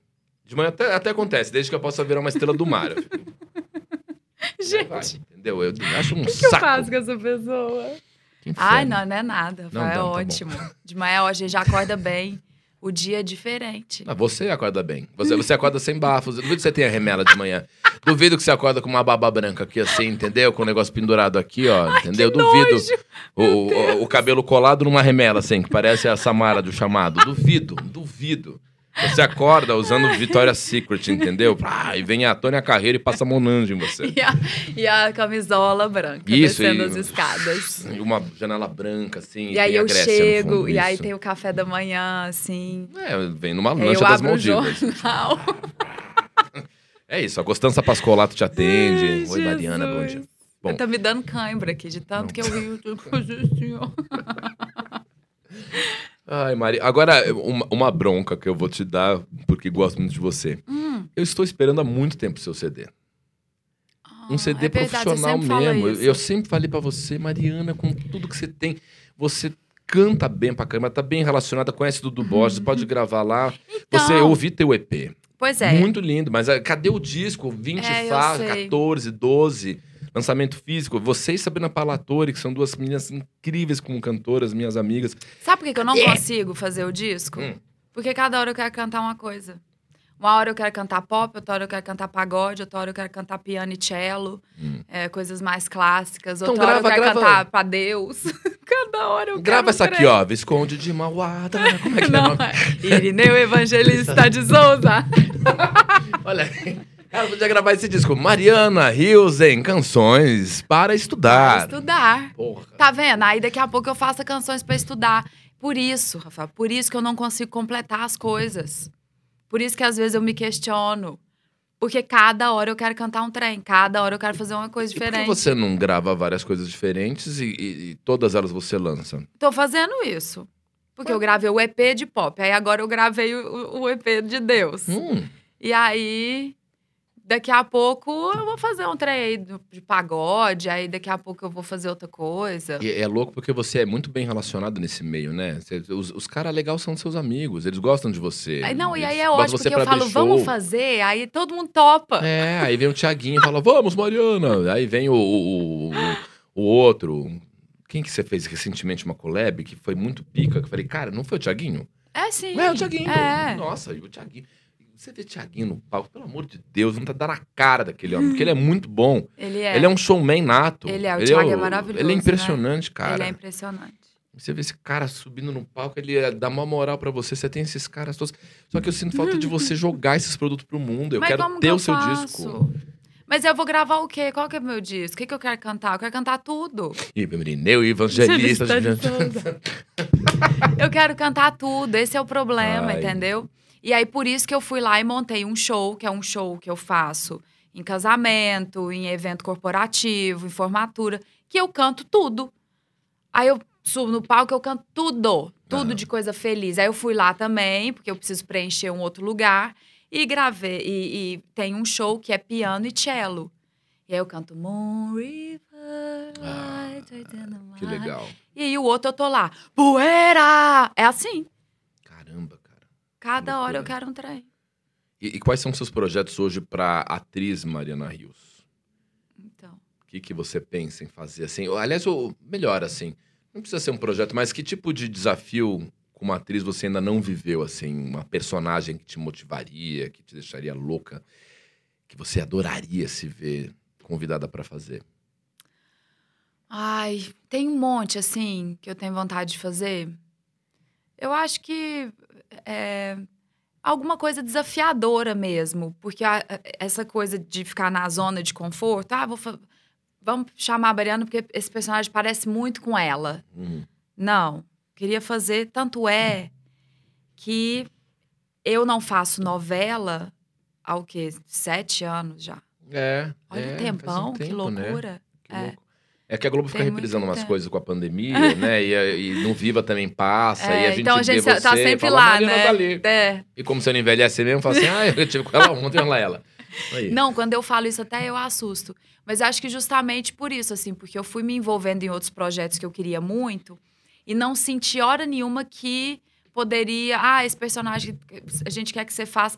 De manhã até, até acontece, desde que eu possa virar uma estrela do mar. Gente, entendeu? Eu acho um o que, que eu saco. faço com essa pessoa? Que. Ai, não, não é nada. Não, é não, tá ótimo. De manhã hoje a gente já acorda bem. O dia é diferente. Você acorda bem. Você, você acorda sem bafos. Duvido que você tenha remela de manhã. Duvido que você acorda com uma baba branca aqui assim, entendeu? Com o negócio pendurado aqui, ó. entendeu? Duvido. O, o, o cabelo colado numa remela, assim, que parece a Samara do chamado. Duvido, duvido. Você acorda usando Victoria's Secret, entendeu? Ah, e vem a Tônia Carreira e passa Monange em você. E a, e a camisola branca Isso, descendo e- as escadas. E uma janela branca, assim. E, aí tem a eu chego, fundo, e aí isso. tem o café da manhã, assim. É, vem numa Aí lancha das o Maldivas. jornal. É isso, a Costança Pascolato te atende. Ai, Oi, Mariana, bom dia. Jesus. Bom. Tá me dando cãibra aqui, de tanto Não. que eu rio Ai, Mari. Agora, uma, uma bronca que eu vou te dar, porque gosto muito de você. Hum. Eu estou esperando há muito tempo o seu CD. Um Ah, CD é você profissional fala mesmo. Eu, eu sempre falei pra você, Mariana, com tudo que você tem, você canta bem pra caramba, tá bem relacionada, conhece Dudu Borges, pode gravar lá. Você Então. ouvi teu EP. Pois é. Muito lindo, mas ah, cadê o disco? 20 É, eu faixas, sei. 14, 12. Lançamento físico. Você e Sabrina Palatori, que são duas meninas incríveis como cantoras, minhas amigas. Sabe por que que eu não É. consigo fazer o disco? Hum. Porque cada hora eu quero cantar uma coisa. Uma hora eu quero cantar pop, outra hora eu quero cantar pagode, outra hora eu quero cantar piano e cello, Hum. é, coisas mais clássicas. Então Outra hora grava, eu quero grava. cantar pra Deus. cada hora eu Grava essa aqui, ó. Visconde de Mauada. Como é que é Não, é Irineu Evangelista de Souza. Olha, Cara, podia gravar esse disco. Mariana Hilsen, canções para estudar. estudar. Porra. Tá vendo? Aí daqui a pouco eu faço canções pra estudar. Por isso, Rafael, por isso que eu não consigo completar as coisas. Por isso que às vezes eu me questiono. Porque cada hora eu quero cantar um trem, cada hora eu quero fazer uma coisa E por que diferente. você não grava várias coisas diferentes e, e- e todas elas você lança? Tô fazendo isso. Porque eu gravei o EP de pop, aí agora eu gravei o, o EP de Deus. Hum, E aí, daqui a pouco eu vou fazer um trem aí de pagode, aí daqui a pouco eu vou fazer outra coisa. e é louco porque você é muito bem relacionado nesse meio, né? Os os caras legais são seus amigos, eles gostam de você. Aí, não, e aí é ótimo, porque eu falo, vamos fazer, aí todo mundo topa. É, aí vem o Thiaguinho e fala, vamos, Mariana. Aí vem o, o, o, o outro. Quem que você fez recentemente uma collab que foi muito pica? Que eu falei, cara, não foi o Thiaguinho? É sim. É, o Thiaguinho. É. Nossa, e o Thiaguinho. Você vê Thiaguinho no palco, pelo amor de Deus, não tá dando a cara daquele homem, porque ele é muito bom. Ele é. Ele é um showman nato. Ele é, o Thiago é maravilhoso, Ele é né? impressionante, cara. Ele é impressionante. Você vê esse cara subindo no palco, ele eh, dá uma moral pra você. Você tem esses caras todos. Só que eu sinto falta de você jogar esses produtos pro mundo. Eu Mas quero ter que eu o seu faço? disco. Mas eu vou gravar o quê? Qual que é o meu disco? O que, que eu quero cantar? Eu quero cantar tudo. E Irineu, evangelista. Souza. Eu quero cantar tudo, esse é o problema, Ai. entendeu? E aí, por isso que eu fui lá e montei um show, que é um show que eu faço em casamento, em evento corporativo, em formatura, que eu canto tudo. Aí eu subo no palco, eu canto tudo, tudo Ah. de coisa feliz. Aí eu fui lá também, porque eu preciso preencher um outro lugar, e gravei. E, e tem um show que é piano e cello. E aí eu canto Moon River, Ah, Que legal. E aí o outro eu tô lá, poeira! É assim. Caramba, cara. Cada hora eu quero um trem. E, e quais são seus projetos hoje pra atriz Mariana Rios? Então. O que, que você pensa em fazer assim? Ou, Aliás, o melhor assim, não precisa ser um projeto, mas que tipo de desafio como atriz você ainda não viveu assim, uma personagem que te motivaria, que te deixaria louca, que você adoraria se ver convidada pra fazer? Ai, tem um monte, assim, que eu tenho vontade de fazer. Eu acho que é alguma coisa desafiadora mesmo. Porque a- a- essa coisa de ficar na zona de conforto, ah, vou vamos chamar a Mariana porque esse personagem parece muito com ela. Uhum. Não, queria fazer. Tanto é que eu não faço novela há o quê? Sete anos já. É. Olha é, o faz tempão, um que tempo, né? loucura. Que É. É que a Globo fica reprisando umas tempo. coisas com a pandemia, né? E, e no Viva também passa, e a É, gente então a vê gente você, tá sempre fala, lá, "Mariana né? tá ali." É. E como você não envelhece mesmo, fala assim, ah, eu tive com ela ontem, olha lá ela. Aí. Não, quando eu falo isso até eu assusto. Mas acho que justamente por isso, assim, porque eu fui me envolvendo em outros projetos que eu queria muito e não senti hora nenhuma que poderia. Ah, esse personagem, a gente quer que você faça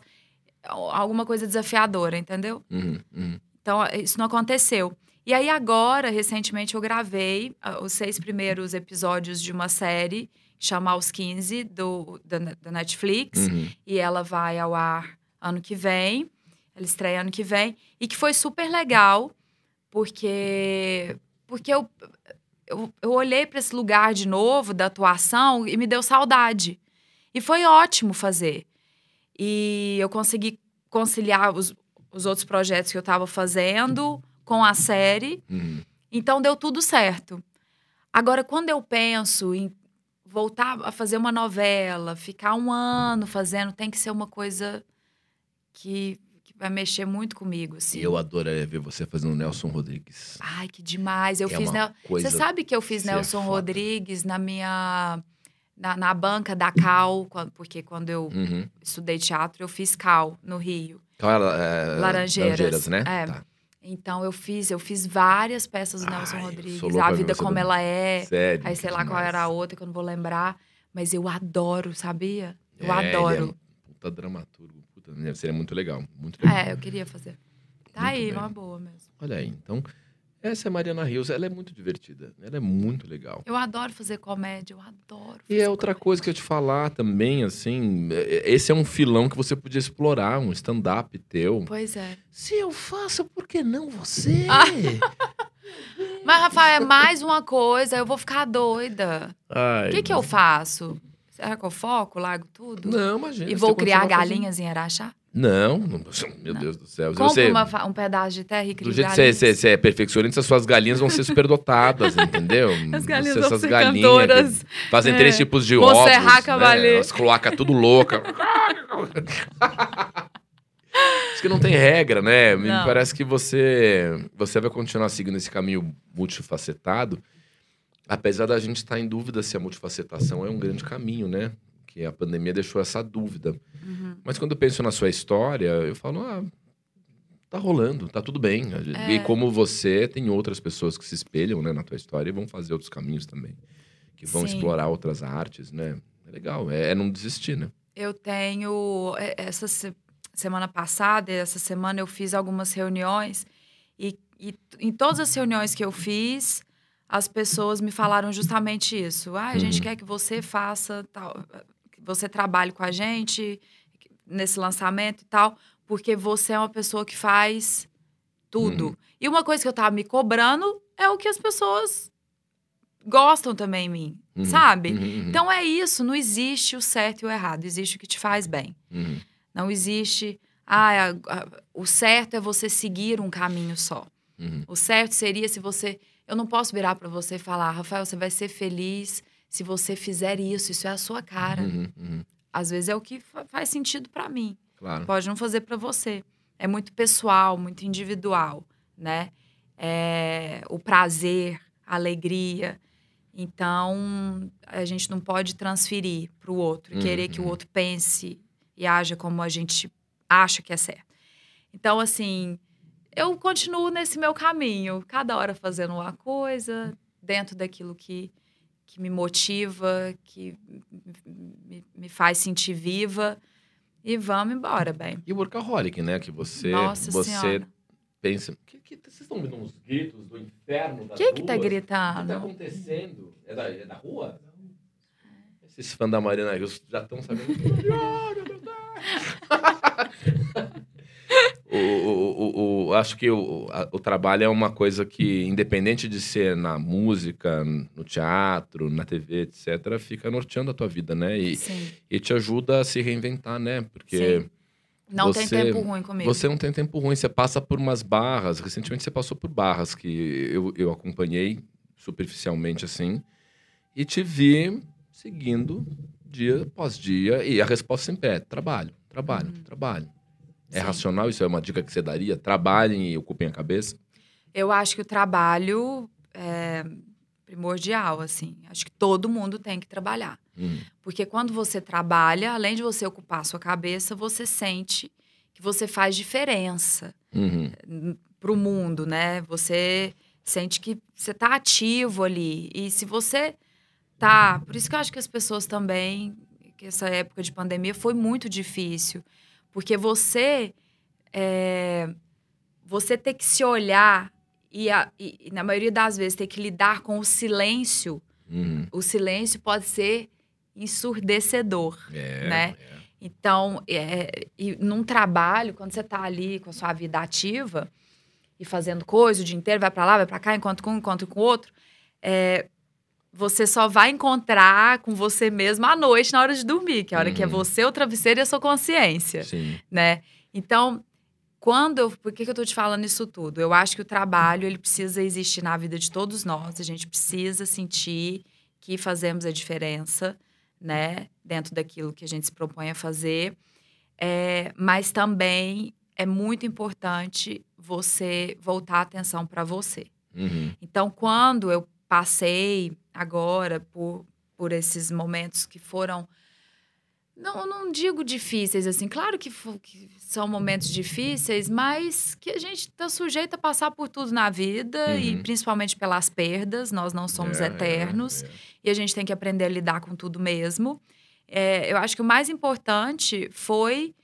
alguma coisa desafiadora, entendeu? Uhum, uhum. Então, isso não aconteceu. E aí, agora, recentemente, eu gravei ah, os seis primeiros episódios de uma série chama Aos 15, do, da, da Netflix. Uhum. E ela vai ao ar ano que vem. Ela estreia ano que vem. E que foi super legal, porque, porque eu, eu, eu olhei para esse lugar de novo da atuação e me deu saudade. E foi ótimo fazer. E eu consegui conciliar os, os outros projetos que eu estava fazendo com a série. Uhum. Então deu tudo certo. Agora, quando eu penso em voltar a fazer uma novela, ficar um ano fazendo, tem que ser uma coisa que, que vai mexer muito comigo, assim. Eu adoraria ver você fazendo Nelson Rodrigues. Ai, que demais. Eu É fiz. Nel- Você sabe que eu fiz é Nelson foda. Rodrigues na minha. Na, na banca da Cal, porque quando eu Uhum. estudei teatro, eu fiz Cal no Rio. Então, ela, é, Laranjeiras, né? é. Tá. Então eu fiz, eu fiz várias peças do Nelson Ai, Rodrigues. louco A Vida Como Ela É. Sério. Aí sei lá qual era a outra que eu não vou lembrar. Mas eu adoro, sabia? Eu É, ele é adoro. um puta dramaturgo. Puta, né, seria muito legal. Muito legal. É, eu queria fazer. Tá Muito aí, bem. uma boa mesmo. Olha aí, então. Essa é a Mariana Rios. Ela é muito divertida. Ela é muito legal. Eu adoro fazer comédia, eu adoro. E é outra comédia. coisa que eu te falar também, assim, é- esse é um filão que você podia explorar, um stand-up teu. Pois é. Se eu faço, por que não você? Ah. Mas, Rafael, é mais uma coisa, eu vou ficar doida. O que, que eu faço? Será que eu foco, largo tudo? Não, imagina. e vou criar continua fazendo- galinhas em Araxá? Não, não- meu Não. Deus do céu. Você, uma fa- um pedaço de terra e do cria jeito que você, você- é perfeccionista, suas galinhas vão ser superdotadas, entendeu? As galinhas Você- vão essas ser galinhas cantoras. Fazem É. três tipos de ovos. serrar né? As cloacas tudo louca. Acho que não tem regra, né? Me Não. parece que você, você vai continuar seguindo esse caminho multifacetado, apesar da gente estar em dúvida se a multifacetação é um grande caminho, né? Que a pandemia deixou essa dúvida. Uhum. Mas quando eu penso na sua história, eu falo, ah, tá rolando, tá tudo bem. É. E como você, tem outras pessoas que se espelham né, na tua história e vão fazer outros caminhos também. Que vão Sim. explorar outras artes, né? É legal, é, é não desistir, né? Eu tenho. é, Essa se- semana passada, essa semana eu fiz algumas reuniões e, e em todas as reuniões que eu fiz, as pessoas me falaram justamente isso. Ah, a gente Uhum. quer que você faça tal, você trabalhe com a gente nesse lançamento e tal, porque você é uma pessoa que faz tudo. Uhum. E uma coisa que eu tava me cobrando é o que as pessoas gostam também em mim, Uhum. sabe? Uhum, uhum, Então é isso, não existe o certo e o errado, existe o que te faz bem. uhum. Não existe, ah, a- a- o certo é você seguir um caminho só. Uhum. O certo seria se você, eu não posso virar para você e falar, Rafael, você vai ser feliz se você fizer isso, isso é a sua cara. Uhum, uhum. Às vezes é o que fa- faz sentido para mim, Claro. pode não fazer para você. É muito pessoal, muito individual, né? É, o prazer, a alegria. Então, a gente não pode transferir para o outro e querer que o Uhum. outro pense e haja como a gente acha que é certo. Então, assim, eu continuo nesse meu caminho, cada hora fazendo uma coisa, dentro daquilo que, que me motiva, que me, me faz sentir viva. E vamos embora, bem. E o workaholic, né? Que você, Nossa você Senhora. pensa. Que, que, vocês estão ouvindo uns gritos do inferno das Quem que tá ruas? O que tá gritando? acontecendo? É da, é da rua? Esses fãs da Marina Rios já estão sabendo. o, o, o- acho que o, a- o trabalho é uma coisa que, independente de ser na música, no teatro, na TV, etc., fica norteando a tua vida, né? E, Sim. e te ajuda a se reinventar, né? Porque Sim. Não tem você- tempo ruim comigo. você não tem tempo ruim, você passa por umas barras. Recentemente você passou por barras que eu, eu acompanhei superficialmente assim e te vi seguindo dia após dia. E a resposta sempre é: trabalho, trabalho, trabalho. É. Sim. racional? Isso é uma dica que você daria? Trabalhem e ocupem a cabeça? Eu acho que o trabalho é primordial, assim. Acho que todo mundo tem que trabalhar. Hum, Porque quando você trabalha, além de você ocupar a sua cabeça, você sente que você faz diferença uhum, para o mundo, né? Você sente que você está ativo ali. E se você tá. Por isso que eu acho que as pessoas também, que essa época de pandemia foi muito difícil. Porque você. é, você ter que se olhar e, a- e- na maioria das vezes, ter que lidar com o silêncio, uhum. o silêncio pode ser ensurdecedor. É, Né? é. Então, é, e num trabalho, quando você está ali com a sua vida ativa e fazendo coisa o dia inteiro, vai para lá, vai para cá, enquanto com um, enquanto com o outro, é, você só vai encontrar com você mesmo à noite, na hora de dormir, que é a hora que é Uhum. você, o travesseiro e a sua consciência, Sim. né? Então, quando eu, por que, que eu tô te falando isso tudo? Eu acho que o trabalho, ele precisa existir na vida de todos nós, a gente precisa sentir que fazemos a diferença, né? Dentro daquilo que a gente se propõe a fazer. É, mas também é muito importante você voltar a atenção para você. Uhum. Então, quando eu passei agora por, por esses momentos que foram. Não, não digo difíceis, assim. Claro que, que são momentos difíceis, mas que a gente está sujeito a passar por tudo na vida, e Uhum. principalmente pelas perdas. Nós não somos É, é, eternos é. e a gente tem que aprender a lidar com tudo mesmo. Eu acho que o mais importante foi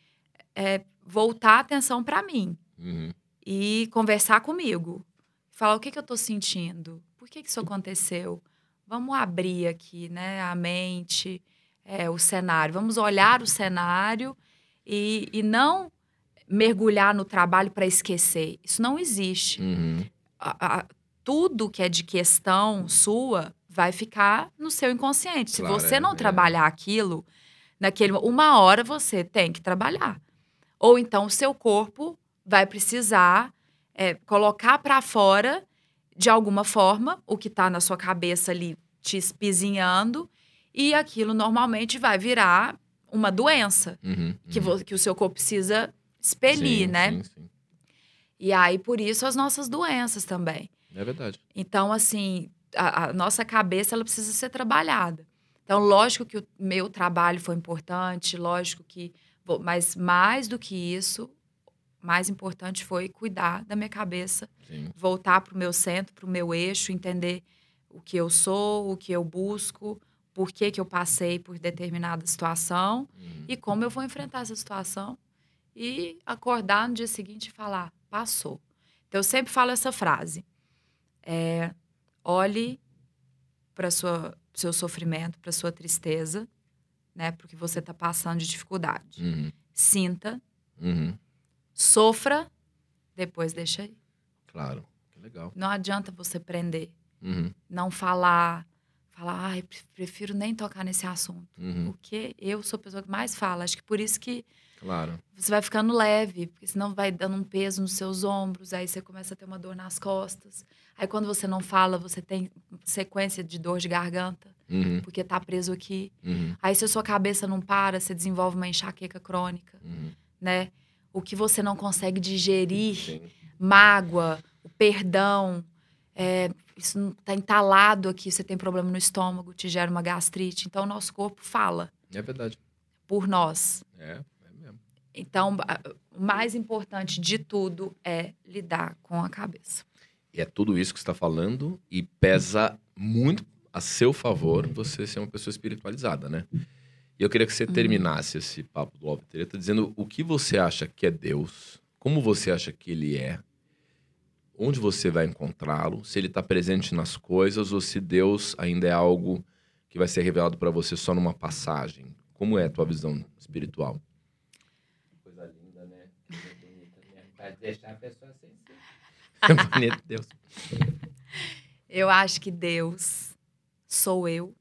voltar a atenção para mim Uhum. e conversar comigo. Falar o que, que eu estou sentindo, por que, que isso aconteceu. Vamos abrir aqui né, a mente, é, o cenário. Vamos olhar o cenário e, e não mergulhar no trabalho para esquecer. Isso não existe Uhum. a- a- tudo que é de questão sua vai ficar no seu inconsciente. Se Claro, você é, não é. trabalhar aquilo, naquele uma hora você tem que trabalhar. Ou então o seu corpo vai precisar é, colocar para fora, de alguma forma, o que está na sua cabeça ali te espizinhando, e aquilo normalmente vai virar uma doença Uhum, que, uhum. que o seu corpo precisa expelir, Sim, né? Sim, sim. E aí, por isso, as nossas doenças também. É verdade. Então, assim, a, a nossa cabeça ela precisa ser trabalhada. Então, lógico que o meu trabalho foi importante, lógico que. Mas mais do que isso, mais importante foi cuidar da minha cabeça, Sim. voltar para o meu centro, para o meu eixo, entender o que eu sou, o que eu busco, por que, que eu passei por determinada situação Uhum. e como eu vou enfrentar essa situação e acordar no dia seguinte e falar, passou. Então, eu sempre falo essa frase. É, olhe para seu sofrimento, para sua tristeza, né? Porque você está passando de dificuldade. Uhum. Sinta, Uhum. Sofra, depois deixa aí. Claro. Que legal. Não adianta você prender, Uhum. não falar, falar, ai, pre- prefiro nem tocar nesse assunto. Uhum. Porque eu sou a pessoa que mais fala. Acho que por isso que Claro. você vai ficando leve, porque senão vai dando um peso nos seus ombros, aí você começa a ter uma dor nas costas. Aí quando você não fala, você tem sequência de dor de garganta, Uhum. porque tá preso aqui. Uhum. Aí se a sua cabeça não para, você desenvolve uma enxaqueca crônica, Uhum. né? O que você não consegue digerir, Sim. mágoa, o perdão, é, isso não tá entalado aqui, você tem problema no estômago, te gera uma gastrite. Então o nosso corpo fala É verdade. por nós. É, é mesmo. Então, o mais importante de tudo é lidar com a cabeça. E é tudo isso que você está falando e pesa muito a seu favor você ser uma pessoa espiritualizada, né? E eu queria que você Uhum. terminasse esse papo do Love Treta dizendo o que você acha que é Deus, como você acha que ele é, onde você vai encontrá-lo, se ele está presente nas coisas ou se Deus ainda é algo que vai ser revelado para você só numa passagem. Como é a tua visão espiritual? Coisa linda, né? Coisa bonita, né? Pra deixar a pessoa sem ser. Bonito, Deus. Eu acho que Deus sou eu.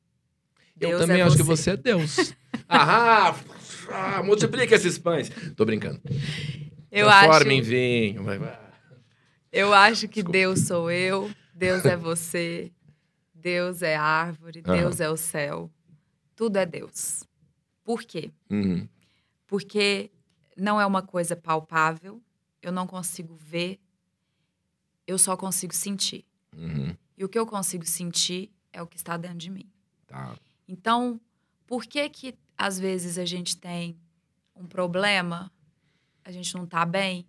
Deus eu também é acho que você é Deus. ah, ah, multiplica esses pães. Tô brincando. Eu acho, Transforma em vinho. Vai, vai. eu acho que Desculpa. Deus sou eu, Deus é você, Deus é árvore. Deus é o céu. Tudo é Deus. Por quê? Uhum. Porque não é uma coisa palpável, eu não consigo ver, eu só consigo sentir. Uhum. E o que eu consigo sentir é o que está dentro de mim. Tá. Então, por que que às vezes a gente tem um problema, a gente não tá bem,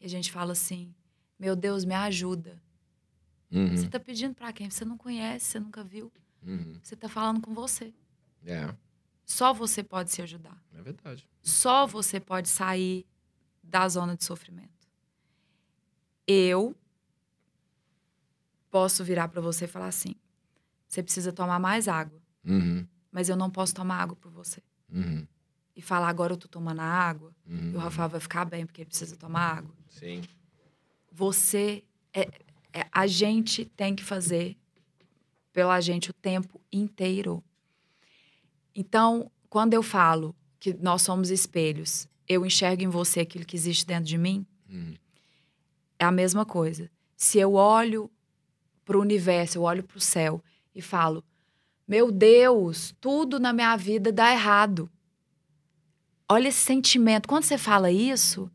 e a gente fala assim: "Meu Deus, me ajuda". Uhum. Você tá pedindo para quem você não conhece, você nunca viu. Uhum. Você tá falando com você. É, Só você pode se ajudar. é verdade. Só você pode sair da zona de sofrimento. Eu posso virar para você e falar assim: "Você precisa tomar mais água, Uhum. mas eu não posso tomar água por você". Uhum. E falar agora eu tô tomando água, Uhum. e o Rafael vai ficar bem porque ele precisa tomar água. Sim. Você é, é- a gente tem que fazer pela gente o tempo inteiro. Então, quando eu falo que nós somos espelhos, eu enxergo em você aquilo que existe dentro de mim, Uhum. é a mesma coisa. Se eu olho para o universo, eu olho para o céu e falo: Meu Deus, tudo na minha vida dá errado. Olha esse sentimento. Quando você fala isso,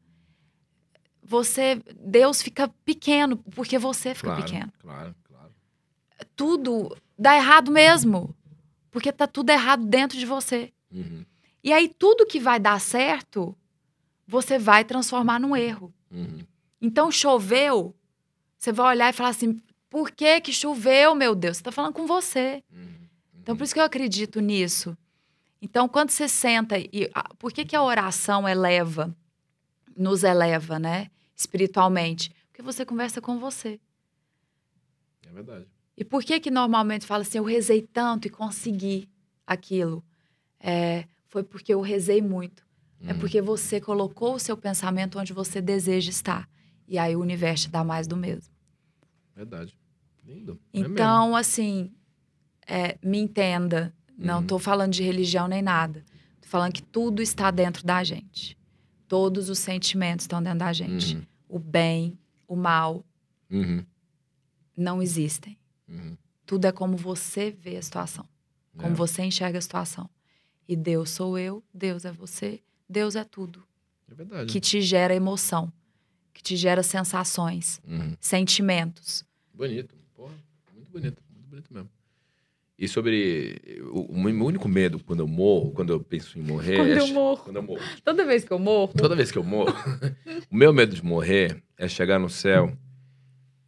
você, Deus fica pequeno, porque você fica Claro, pequeno. claro, claro. Tudo dá errado mesmo, porque tá tudo errado dentro de você. Uhum. E aí tudo que vai dar certo, você vai transformar num erro. Uhum. Então choveu, você vai olhar e falar assim: por que que choveu, meu Deus? Você está falando com você. Uhum. Então por isso que eu acredito nisso. Então quando você senta e ah, por que que a oração eleva, nos eleva, né, espiritualmente? Porque você conversa com você. É verdade. E por que que normalmente fala assim, eu rezei tanto e consegui aquilo? É, foi porque eu rezei muito. É Uhum. porque você colocou o seu pensamento onde você deseja estar. E aí o universo dá mais do mesmo. Verdade. Lindo. É. Então, assim, é, me entenda. Não Uhum. estou falando de religião nem nada. Tô falando que tudo está dentro da gente. Todos os sentimentos estão dentro da gente. Uhum, O bem, o mal, uhum, não existem. uhum. Tudo é como você vê a situação, como É. você enxerga a situação. E Deus sou eu, Deus é você, Deus é tudo É verdade. que te gera emoção, que te gera sensações, Uhum. sentimentos. Bonito. Porra, muito bonito. Muito bonito mesmo. E sobre. O, o meu único medo quando eu morro, quando eu penso em morrer. Quando é eu morro. Quando eu morro. Toda vez que eu morro, Toda vez que eu morro, o meu medo de morrer é chegar no céu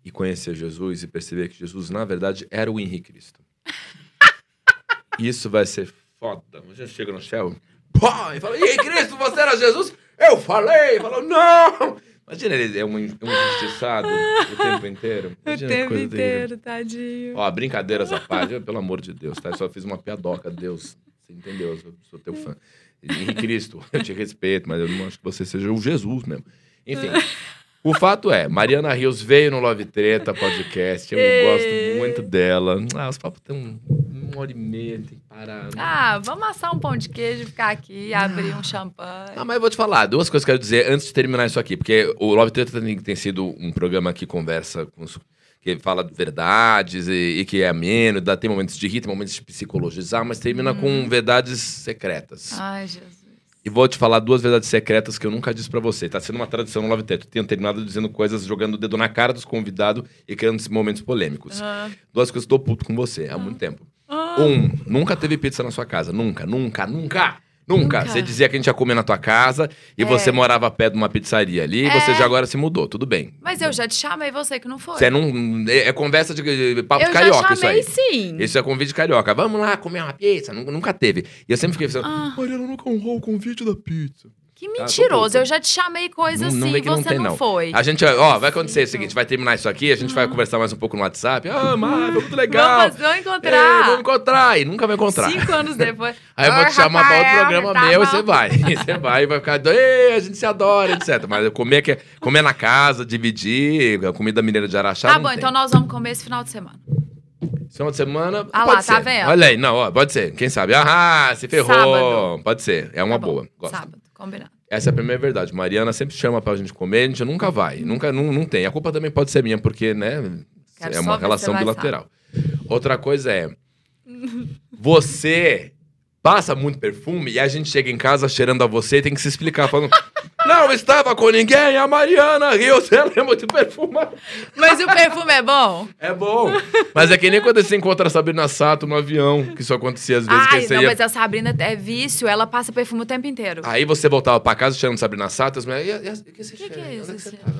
e conhecer Jesus e perceber que Jesus, na verdade, era o Henrique Cristo. Isso vai ser foda. Você chega no céu pô, e fala: Ei, Cristo, você era Jesus? Eu falei! Falou, não! Imagina, ele é um, um injustiçado o tempo inteiro. o Imagina que tempo inteiro, tadinho. Ó, brincadeiras à parte, pelo amor de Deus, tá? Eu só fiz uma piadoca, Deus. Você entendeu? Eu sou, teu fã. Henrique Cristo, eu te respeito, mas eu não acho que você seja o Jesus mesmo. Enfim. O fato é, Mariana Rios veio no Love Treta podcast. Eu Ê. gosto muito dela. Ah, os papos têm uma hora e meia, tem que parar. né? Ah, vamos assar um pão de queijo, ficar aqui, abrir um champanhe. Ah, mas eu vou te falar, duas coisas que eu quero dizer antes de terminar isso aqui, porque o Love Treta tem, tem sido um programa que conversa com os- que fala de verdades e, e que é ameno, dá, tem momentos de rir, tem momentos de psicologizar, mas termina com verdades secretas. Ai, Jesus. E vou te falar duas verdades secretas que eu nunca disse pra você. Tá sendo uma tradição no Love. Eu tenho terminado dizendo coisas, jogando o dedo na cara dos convidados e criando momentos polêmicos. Ah. Duas coisas que eu tô puto com você há muito tempo. Ah. Um, nunca teve pizza na sua casa. Nunca, nunca, nunca. Nunca. Nunca. Você dizia que a gente ia comer na tua casa e É. você morava perto de uma pizzaria ali e É. você já agora se mudou. Tudo bem. Mas eu já te chamei, você que não foi. Você não. É, é conversa de, de papo eu carioca isso aí. sim. Isso é convite carioca. Vamos lá comer uma pizza. Nunca, nunca teve. E eu sempre fiquei pensando, Ah. Mariana nunca honrou o convite da pizza. Que tô mentiroso. eu já te chamei coisa Não- assim e que não você tem, não, foi. A gente, ó, vai acontecer o seguinte: vai terminar isso aqui, a gente vai conversar mais um pouco no WhatsApp. Ah, Mário, muito legal. Vamos, vamos encontrar. vamos encontrar. E nunca vai encontrar. Cinco anos depois. Aí eu vou te chamar pra outro programa tá meu e você vai. E você vai e vai ficar. Ei, a gente se adora, etc. Mas eu comer, que- comer na casa, dividir, a comida mineira de Araxá. Tá bom, tem. então nós vamos comer esse final de semana. Final de semana. Ah pode lá, tá ser. vendo? Olha aí, não, ó, pode ser. Quem sabe? Ah, se ferrou. Sábado. Pode ser. É uma Tá boa. Gosto. Sábado, combinado. Essa é a primeira verdade. Mariana sempre chama pra gente comer, a gente nunca vai. Nunca, não, não tem. A culpa também pode ser minha, porque, né? Quero é uma relação bilateral. Outra coisa é. Você passa muito perfume e a gente chega em casa cheirando a você e tem que se explicar, falando. Não estava com ninguém, a Mariana Rios, ela é muito perfumada. Mas o perfume é bom? É bom. Mas é que nem quando você encontra a Sabrina Sato no avião, que isso acontecia às vezes. que Ai, você não, ia- mas a Sabrina é vício, ela passa perfume o tempo inteiro. Aí você voltava pra casa cheirando Sabrina Sato, as mulheres, e que Que que é Onde isso, que você tá?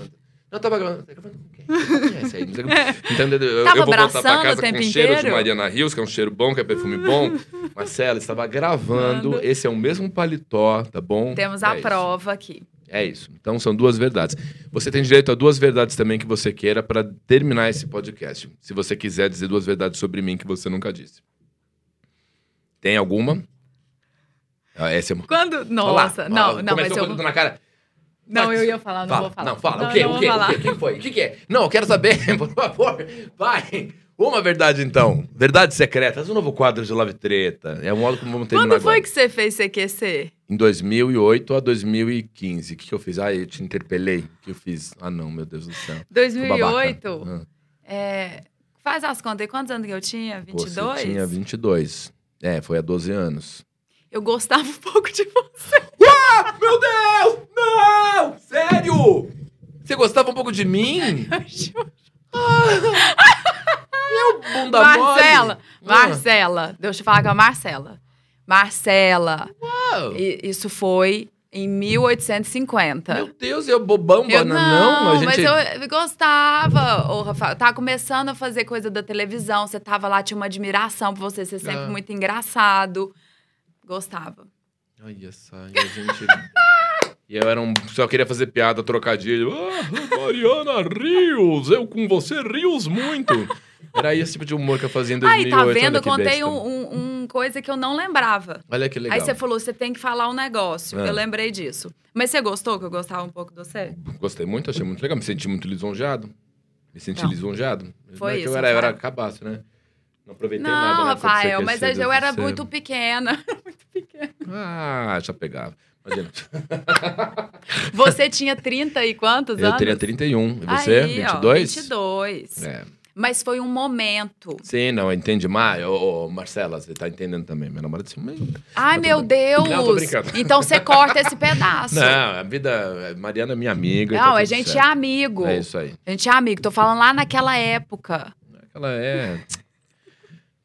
Não, eu tava gravando. Tá gravando com quem? Eu, eu vou voltar pra casa o com um cheiro de inteiro? Mariana Rios, que é um cheiro bom, que é perfume bom. Marcela, estava gravando. Manda. Esse é o mesmo paletó, tá bom? Temos é a isso. prova aqui. É isso. Então são duas verdades. Você tem direito a duas verdades também que você queira pra terminar esse podcast. Se você quiser dizer duas verdades sobre mim que você nunca disse. Tem alguma? Ah, essa é uma... Quando. Nossa, não, Ó, não, mas Começou eu. com o dedo na cara. Não, eu ia falar, não fala, vou falar. Não, fala. Não, o quê? o quê? O quê? Quem foi? O que, que é? Não, eu quero saber, por favor. Vai. Uma verdade, então. Verdades secretas. Um novo quadro de Love Treta. É o modo como vamos terminar Quando foi agora. que você fez CQC? Em 2008 a 2015. O que, que eu fiz? Ah, eu te interpelei. O que eu fiz? Ah, não, meu Deus do céu. Fui 2008? babaca. Ah, É, faz as contas aí, quantos anos que eu tinha? pô, 22? Você tinha 22. É, foi há 12 anos. Eu gostava um pouco de você. Ah, meu Deus! Não! Sério? Você gostava um pouco de mim? Bunda Marcela, mole? Ah. Marcela, deixa eu falar com a Marcela. Marcela, Ah, i- isso foi em 1850. Meu Deus, eu bobão, Eu bananão. não, a gente... mas eu gostava, ô Rafael. Tava começando a fazer coisa da televisão, você tava lá, tinha uma admiração por você, ser sempre Ah. muito engraçado. Gostava. Ai, essa, e a gente... E eu era um... Só queria fazer piada, trocadilho. Ah, Mariana Rios, eu com você rios muito. Era esse tipo de humor que eu fazia em 2008. Aí, tá vendo? olha Eu contei um, um- um coisa que eu não lembrava. Olha que legal. Aí você falou, você tem que falar um negócio. Ah. Eu lembrei disso. Mas você gostou que eu gostava um pouco de você? Gostei muito, achei muito legal. Me senti muito lisonjeado. Me senti Não. lisonjeado. Foi Não é isso, eu era, eu era cabaço, né? Não aproveitei Não, nada. na época do Rafael, mas CQC, eu era muito pequena. muito pequena. Ah, já pegava. Imagina. Você tinha 30 e quantos Eu anos? teria 31. E você? Aí, ó, 22? 22. É. Mas foi um momento. Sim, não, entende mais. Ô, ô, Marcela, você tá entendendo também. Minha namorada disse, "Mas Ai, Tá meu bem. Deus! Não, tô brincando. Então você corta esse pedaço. Não, a vida. Mariana é minha amiga. Não, tá a gente é certo. amigo. É isso aí. A gente é amigo. Tô falando lá naquela época. Ela é.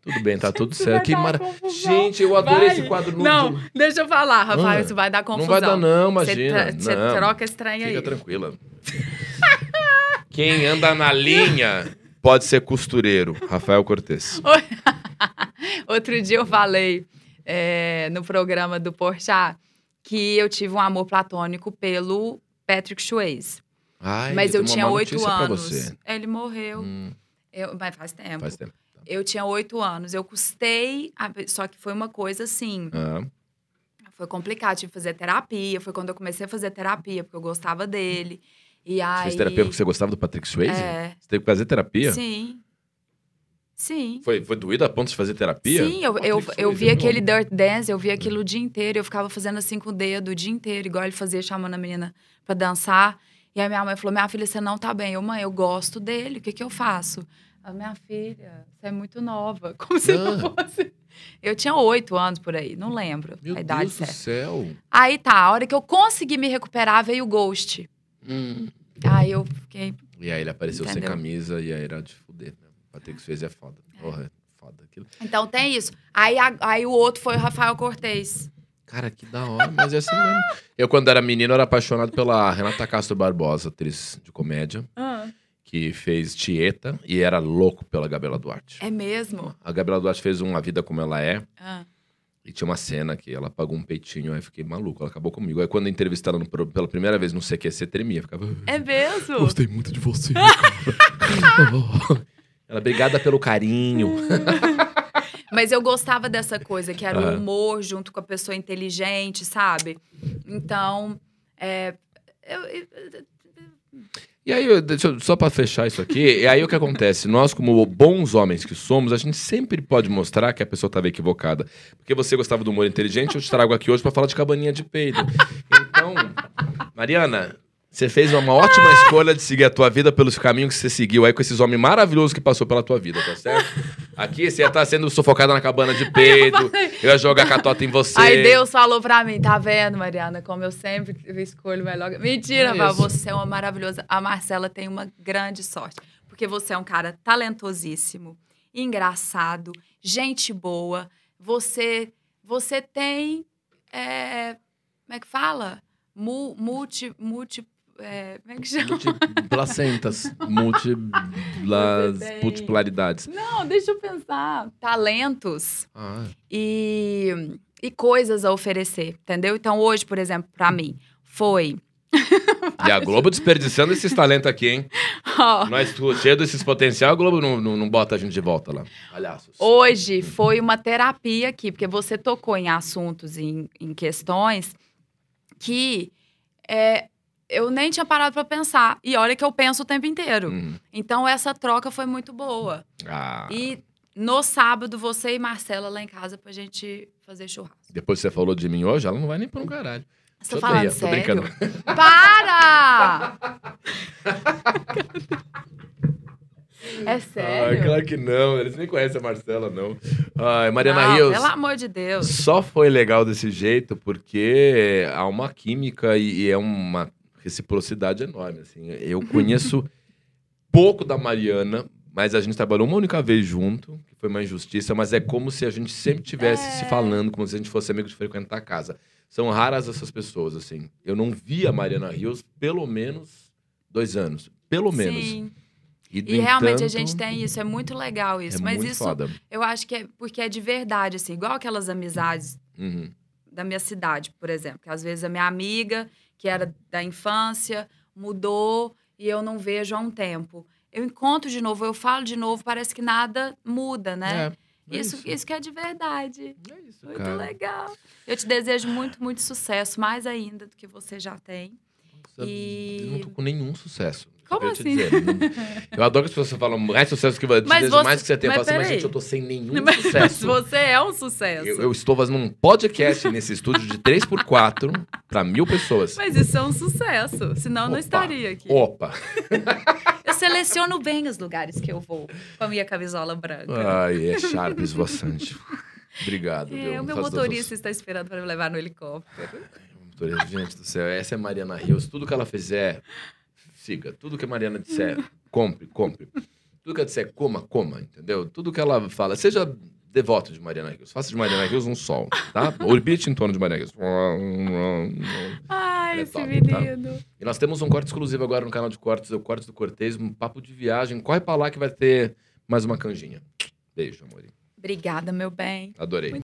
Tudo bem, tá tudo certo. Que mara... Gente, eu adorei Vai. esse quadro no. Não, deixa eu falar, Rafael, Ah, isso vai dar confusão. Não vai dar, não, Você imagina. tra- Você não. troca trem Fica aí. tranquila. Quem anda na linha pode ser costureiro. Rafael Cortez. Outro dia eu falei é, no programa do Porchat que eu tive um amor platônico pelo Patrick Swayze. Ai, mas eu tinha oito anos. Ele morreu. Hum, Eu- mas faz tempo. faz tempo. Eu tinha oito anos. Eu custei, a- só que foi uma coisa assim. Foi complicado, tive que fazer terapia. Foi quando eu comecei a fazer terapia, porque eu gostava dele. E aí. Fez terapia porque você gostava do Patrick Swayze? É. Você teve que fazer terapia? Sim. Sim. Foi, foi doído a ponto de fazer terapia? Sim, eu, Patrick eu, Swayze, eu vi meu aquele. Dirt Dance, eu vi aquilo o dia inteiro. Eu ficava fazendo assim com o dedo o dia inteiro, igual ele fazia, chamando a menina pra dançar. E aí minha mãe falou: Minha filha, você não tá bem. Eu, mãe, eu gosto dele, o que, que eu faço? A minha filha, você é muito nova. Como se não Ah. fosse. Eu tinha oito anos por aí, não lembro Meu a idade Deus do certa. céu. Aí tá, a hora que eu consegui me recuperar, veio o Ghost. Hum. Aí eu fiquei. E aí ele apareceu sem Entendeu? camisa e aí era de fuder. Né? O Patrick Swayze é foda. Porra, é foda aquilo. Então tem isso. Aí, a- aí o outro foi o Rafael Cortez. Cara, que da hora, mas é assim mesmo. Eu, quando era menino, era apaixonado pela Renata Castro Barbosa, atriz de comédia, que fez Tieta e era louco pela Gabriela Duarte. É mesmo? A Gabriela Duarte fez um A Vida Como Ela É, Ah. e tinha uma cena que ela pagou um peitinho, aí eu fiquei maluco, ela acabou comigo. Aí quando eu entrevistei ela no pela primeira vez no CQC, tremia, ficava... É mesmo? Gostei muito de você, ela, obrigada pelo carinho. Mas eu gostava dessa coisa, que era o Aham. humor junto com a pessoa inteligente, sabe? Então, é, eu- eu- E aí, eu- só pra fechar isso aqui, e aí o que acontece? Nós, como bons homens que somos, a gente sempre pode mostrar que a pessoa estava equivocada. Porque você gostava do humor inteligente, eu te trago aqui hoje pra falar de cabaninha de peido. Então, Mariana, você fez uma ótima escolha de seguir a tua vida pelos caminhos que você seguiu aí com esses homens maravilhosos que passou pela tua vida, tá certo? Aqui você ia estar sendo sufocada na cabana de peido, eu ia jogar catota em você. Aí Deus falou pra mim, tá vendo, Mariana, como eu sempre escolho o melhor. Mentira, É você é uma maravilhosa. A Marcela tem uma grande sorte, porque você é um cara talentosíssimo, engraçado, gente boa. Você, você tem, é, como é que fala? Mu- multi, multi, é, como é que chama? Multiplacentas, tem- multiplaridades. Não, deixa eu pensar. Talentos. Ah, e, e coisas a oferecer, entendeu? Então, hoje, por exemplo, pra mim, foi. E a Globo desperdiçando esses talentos aqui, hein? ó, Nós tu- cheio desses potencial, a Globo não, não, não bota a gente de volta lá. Palhaços. hoje foi uma terapia aqui, porque você tocou em assuntos, em, em questões que é, eu nem tinha parado pra pensar. E olha que eu penso o tempo inteiro. Hum. Então, essa troca foi muito boa. Ah, E no sábado, você e Marcela lá em casa pra gente fazer churrasco. depois que você falou de mim hoje, ela não vai nem pra um caralho. Você tá falando odeia, tô sério? brincando. Para! é sério? claro que não. Eles nem conhecem a Marcela, não. Ai, Mariana Não, Rios. Pelo amor de Deus. Só foi legal desse jeito porque há uma química e, e é uma reciprocidade enorme. Assim. Eu conheço pouco da Mariana, mas a gente trabalhou uma única vez junto, que foi uma injustiça, mas é como se a gente sempre tivesse É. se falando, como se a gente fosse amigo de frequentar a casa. São raras essas pessoas, assim. Eu não vi a Mariana Rios pelo menos dois anos. Pelo menos. Sim. E, E realmente a gente tem isso, é muito legal isso. É mas muito isso foda. eu acho que é porque é de verdade, assim, igual aquelas amizades Uhum. da minha cidade, por exemplo. Que às vezes a minha amiga, que era da infância, mudou e eu não vejo há um tempo. Eu encontro de novo, eu falo de novo, parece que nada muda, né? É, é isso, isso que é de verdade. É isso, Muito cara. legal. Eu te desejo muito, muito sucesso, mais ainda do que você já tem. Nossa, E- Eu não tô com nenhum sucesso. Como Eu assim? dizer, eu adoro que as pessoas falam mais sucesso que você, Mas você- mais que você tem. Eu mas assim, mas gente, eu tô sem nenhum Mas sucesso. você é um sucesso. Eu, eu estou fazendo um podcast nesse estúdio de 3x4 para mil pessoas. Mas isso é um sucesso. Senão eu não Opa. estaria aqui. Opa! Eu seleciono bem os lugares que eu vou com a minha camisola branca. Ai, é sharp esvoaçante. Obrigado, é, o meu motorista está esperando para me levar no helicóptero. Gente do céu, essa é Mariana Rios. Tudo que ela fizer, siga. Tudo que a Mariana disser, compre, compre. Tudo que ela disser, coma, coma, entendeu? Tudo que ela fala, seja devoto de Mariana Rios. Faça de Mariana Rios um sol, tá? Orbite em torno de Mariana Rios. Ai, É esse top, tá? menino. E nós temos um corte exclusivo agora no canal de cortes, é o Cortes do Cortês, um papo de viagem. Corre pra lá que vai ter mais uma canjinha. Beijo, amor. Obrigada, meu bem. Adorei.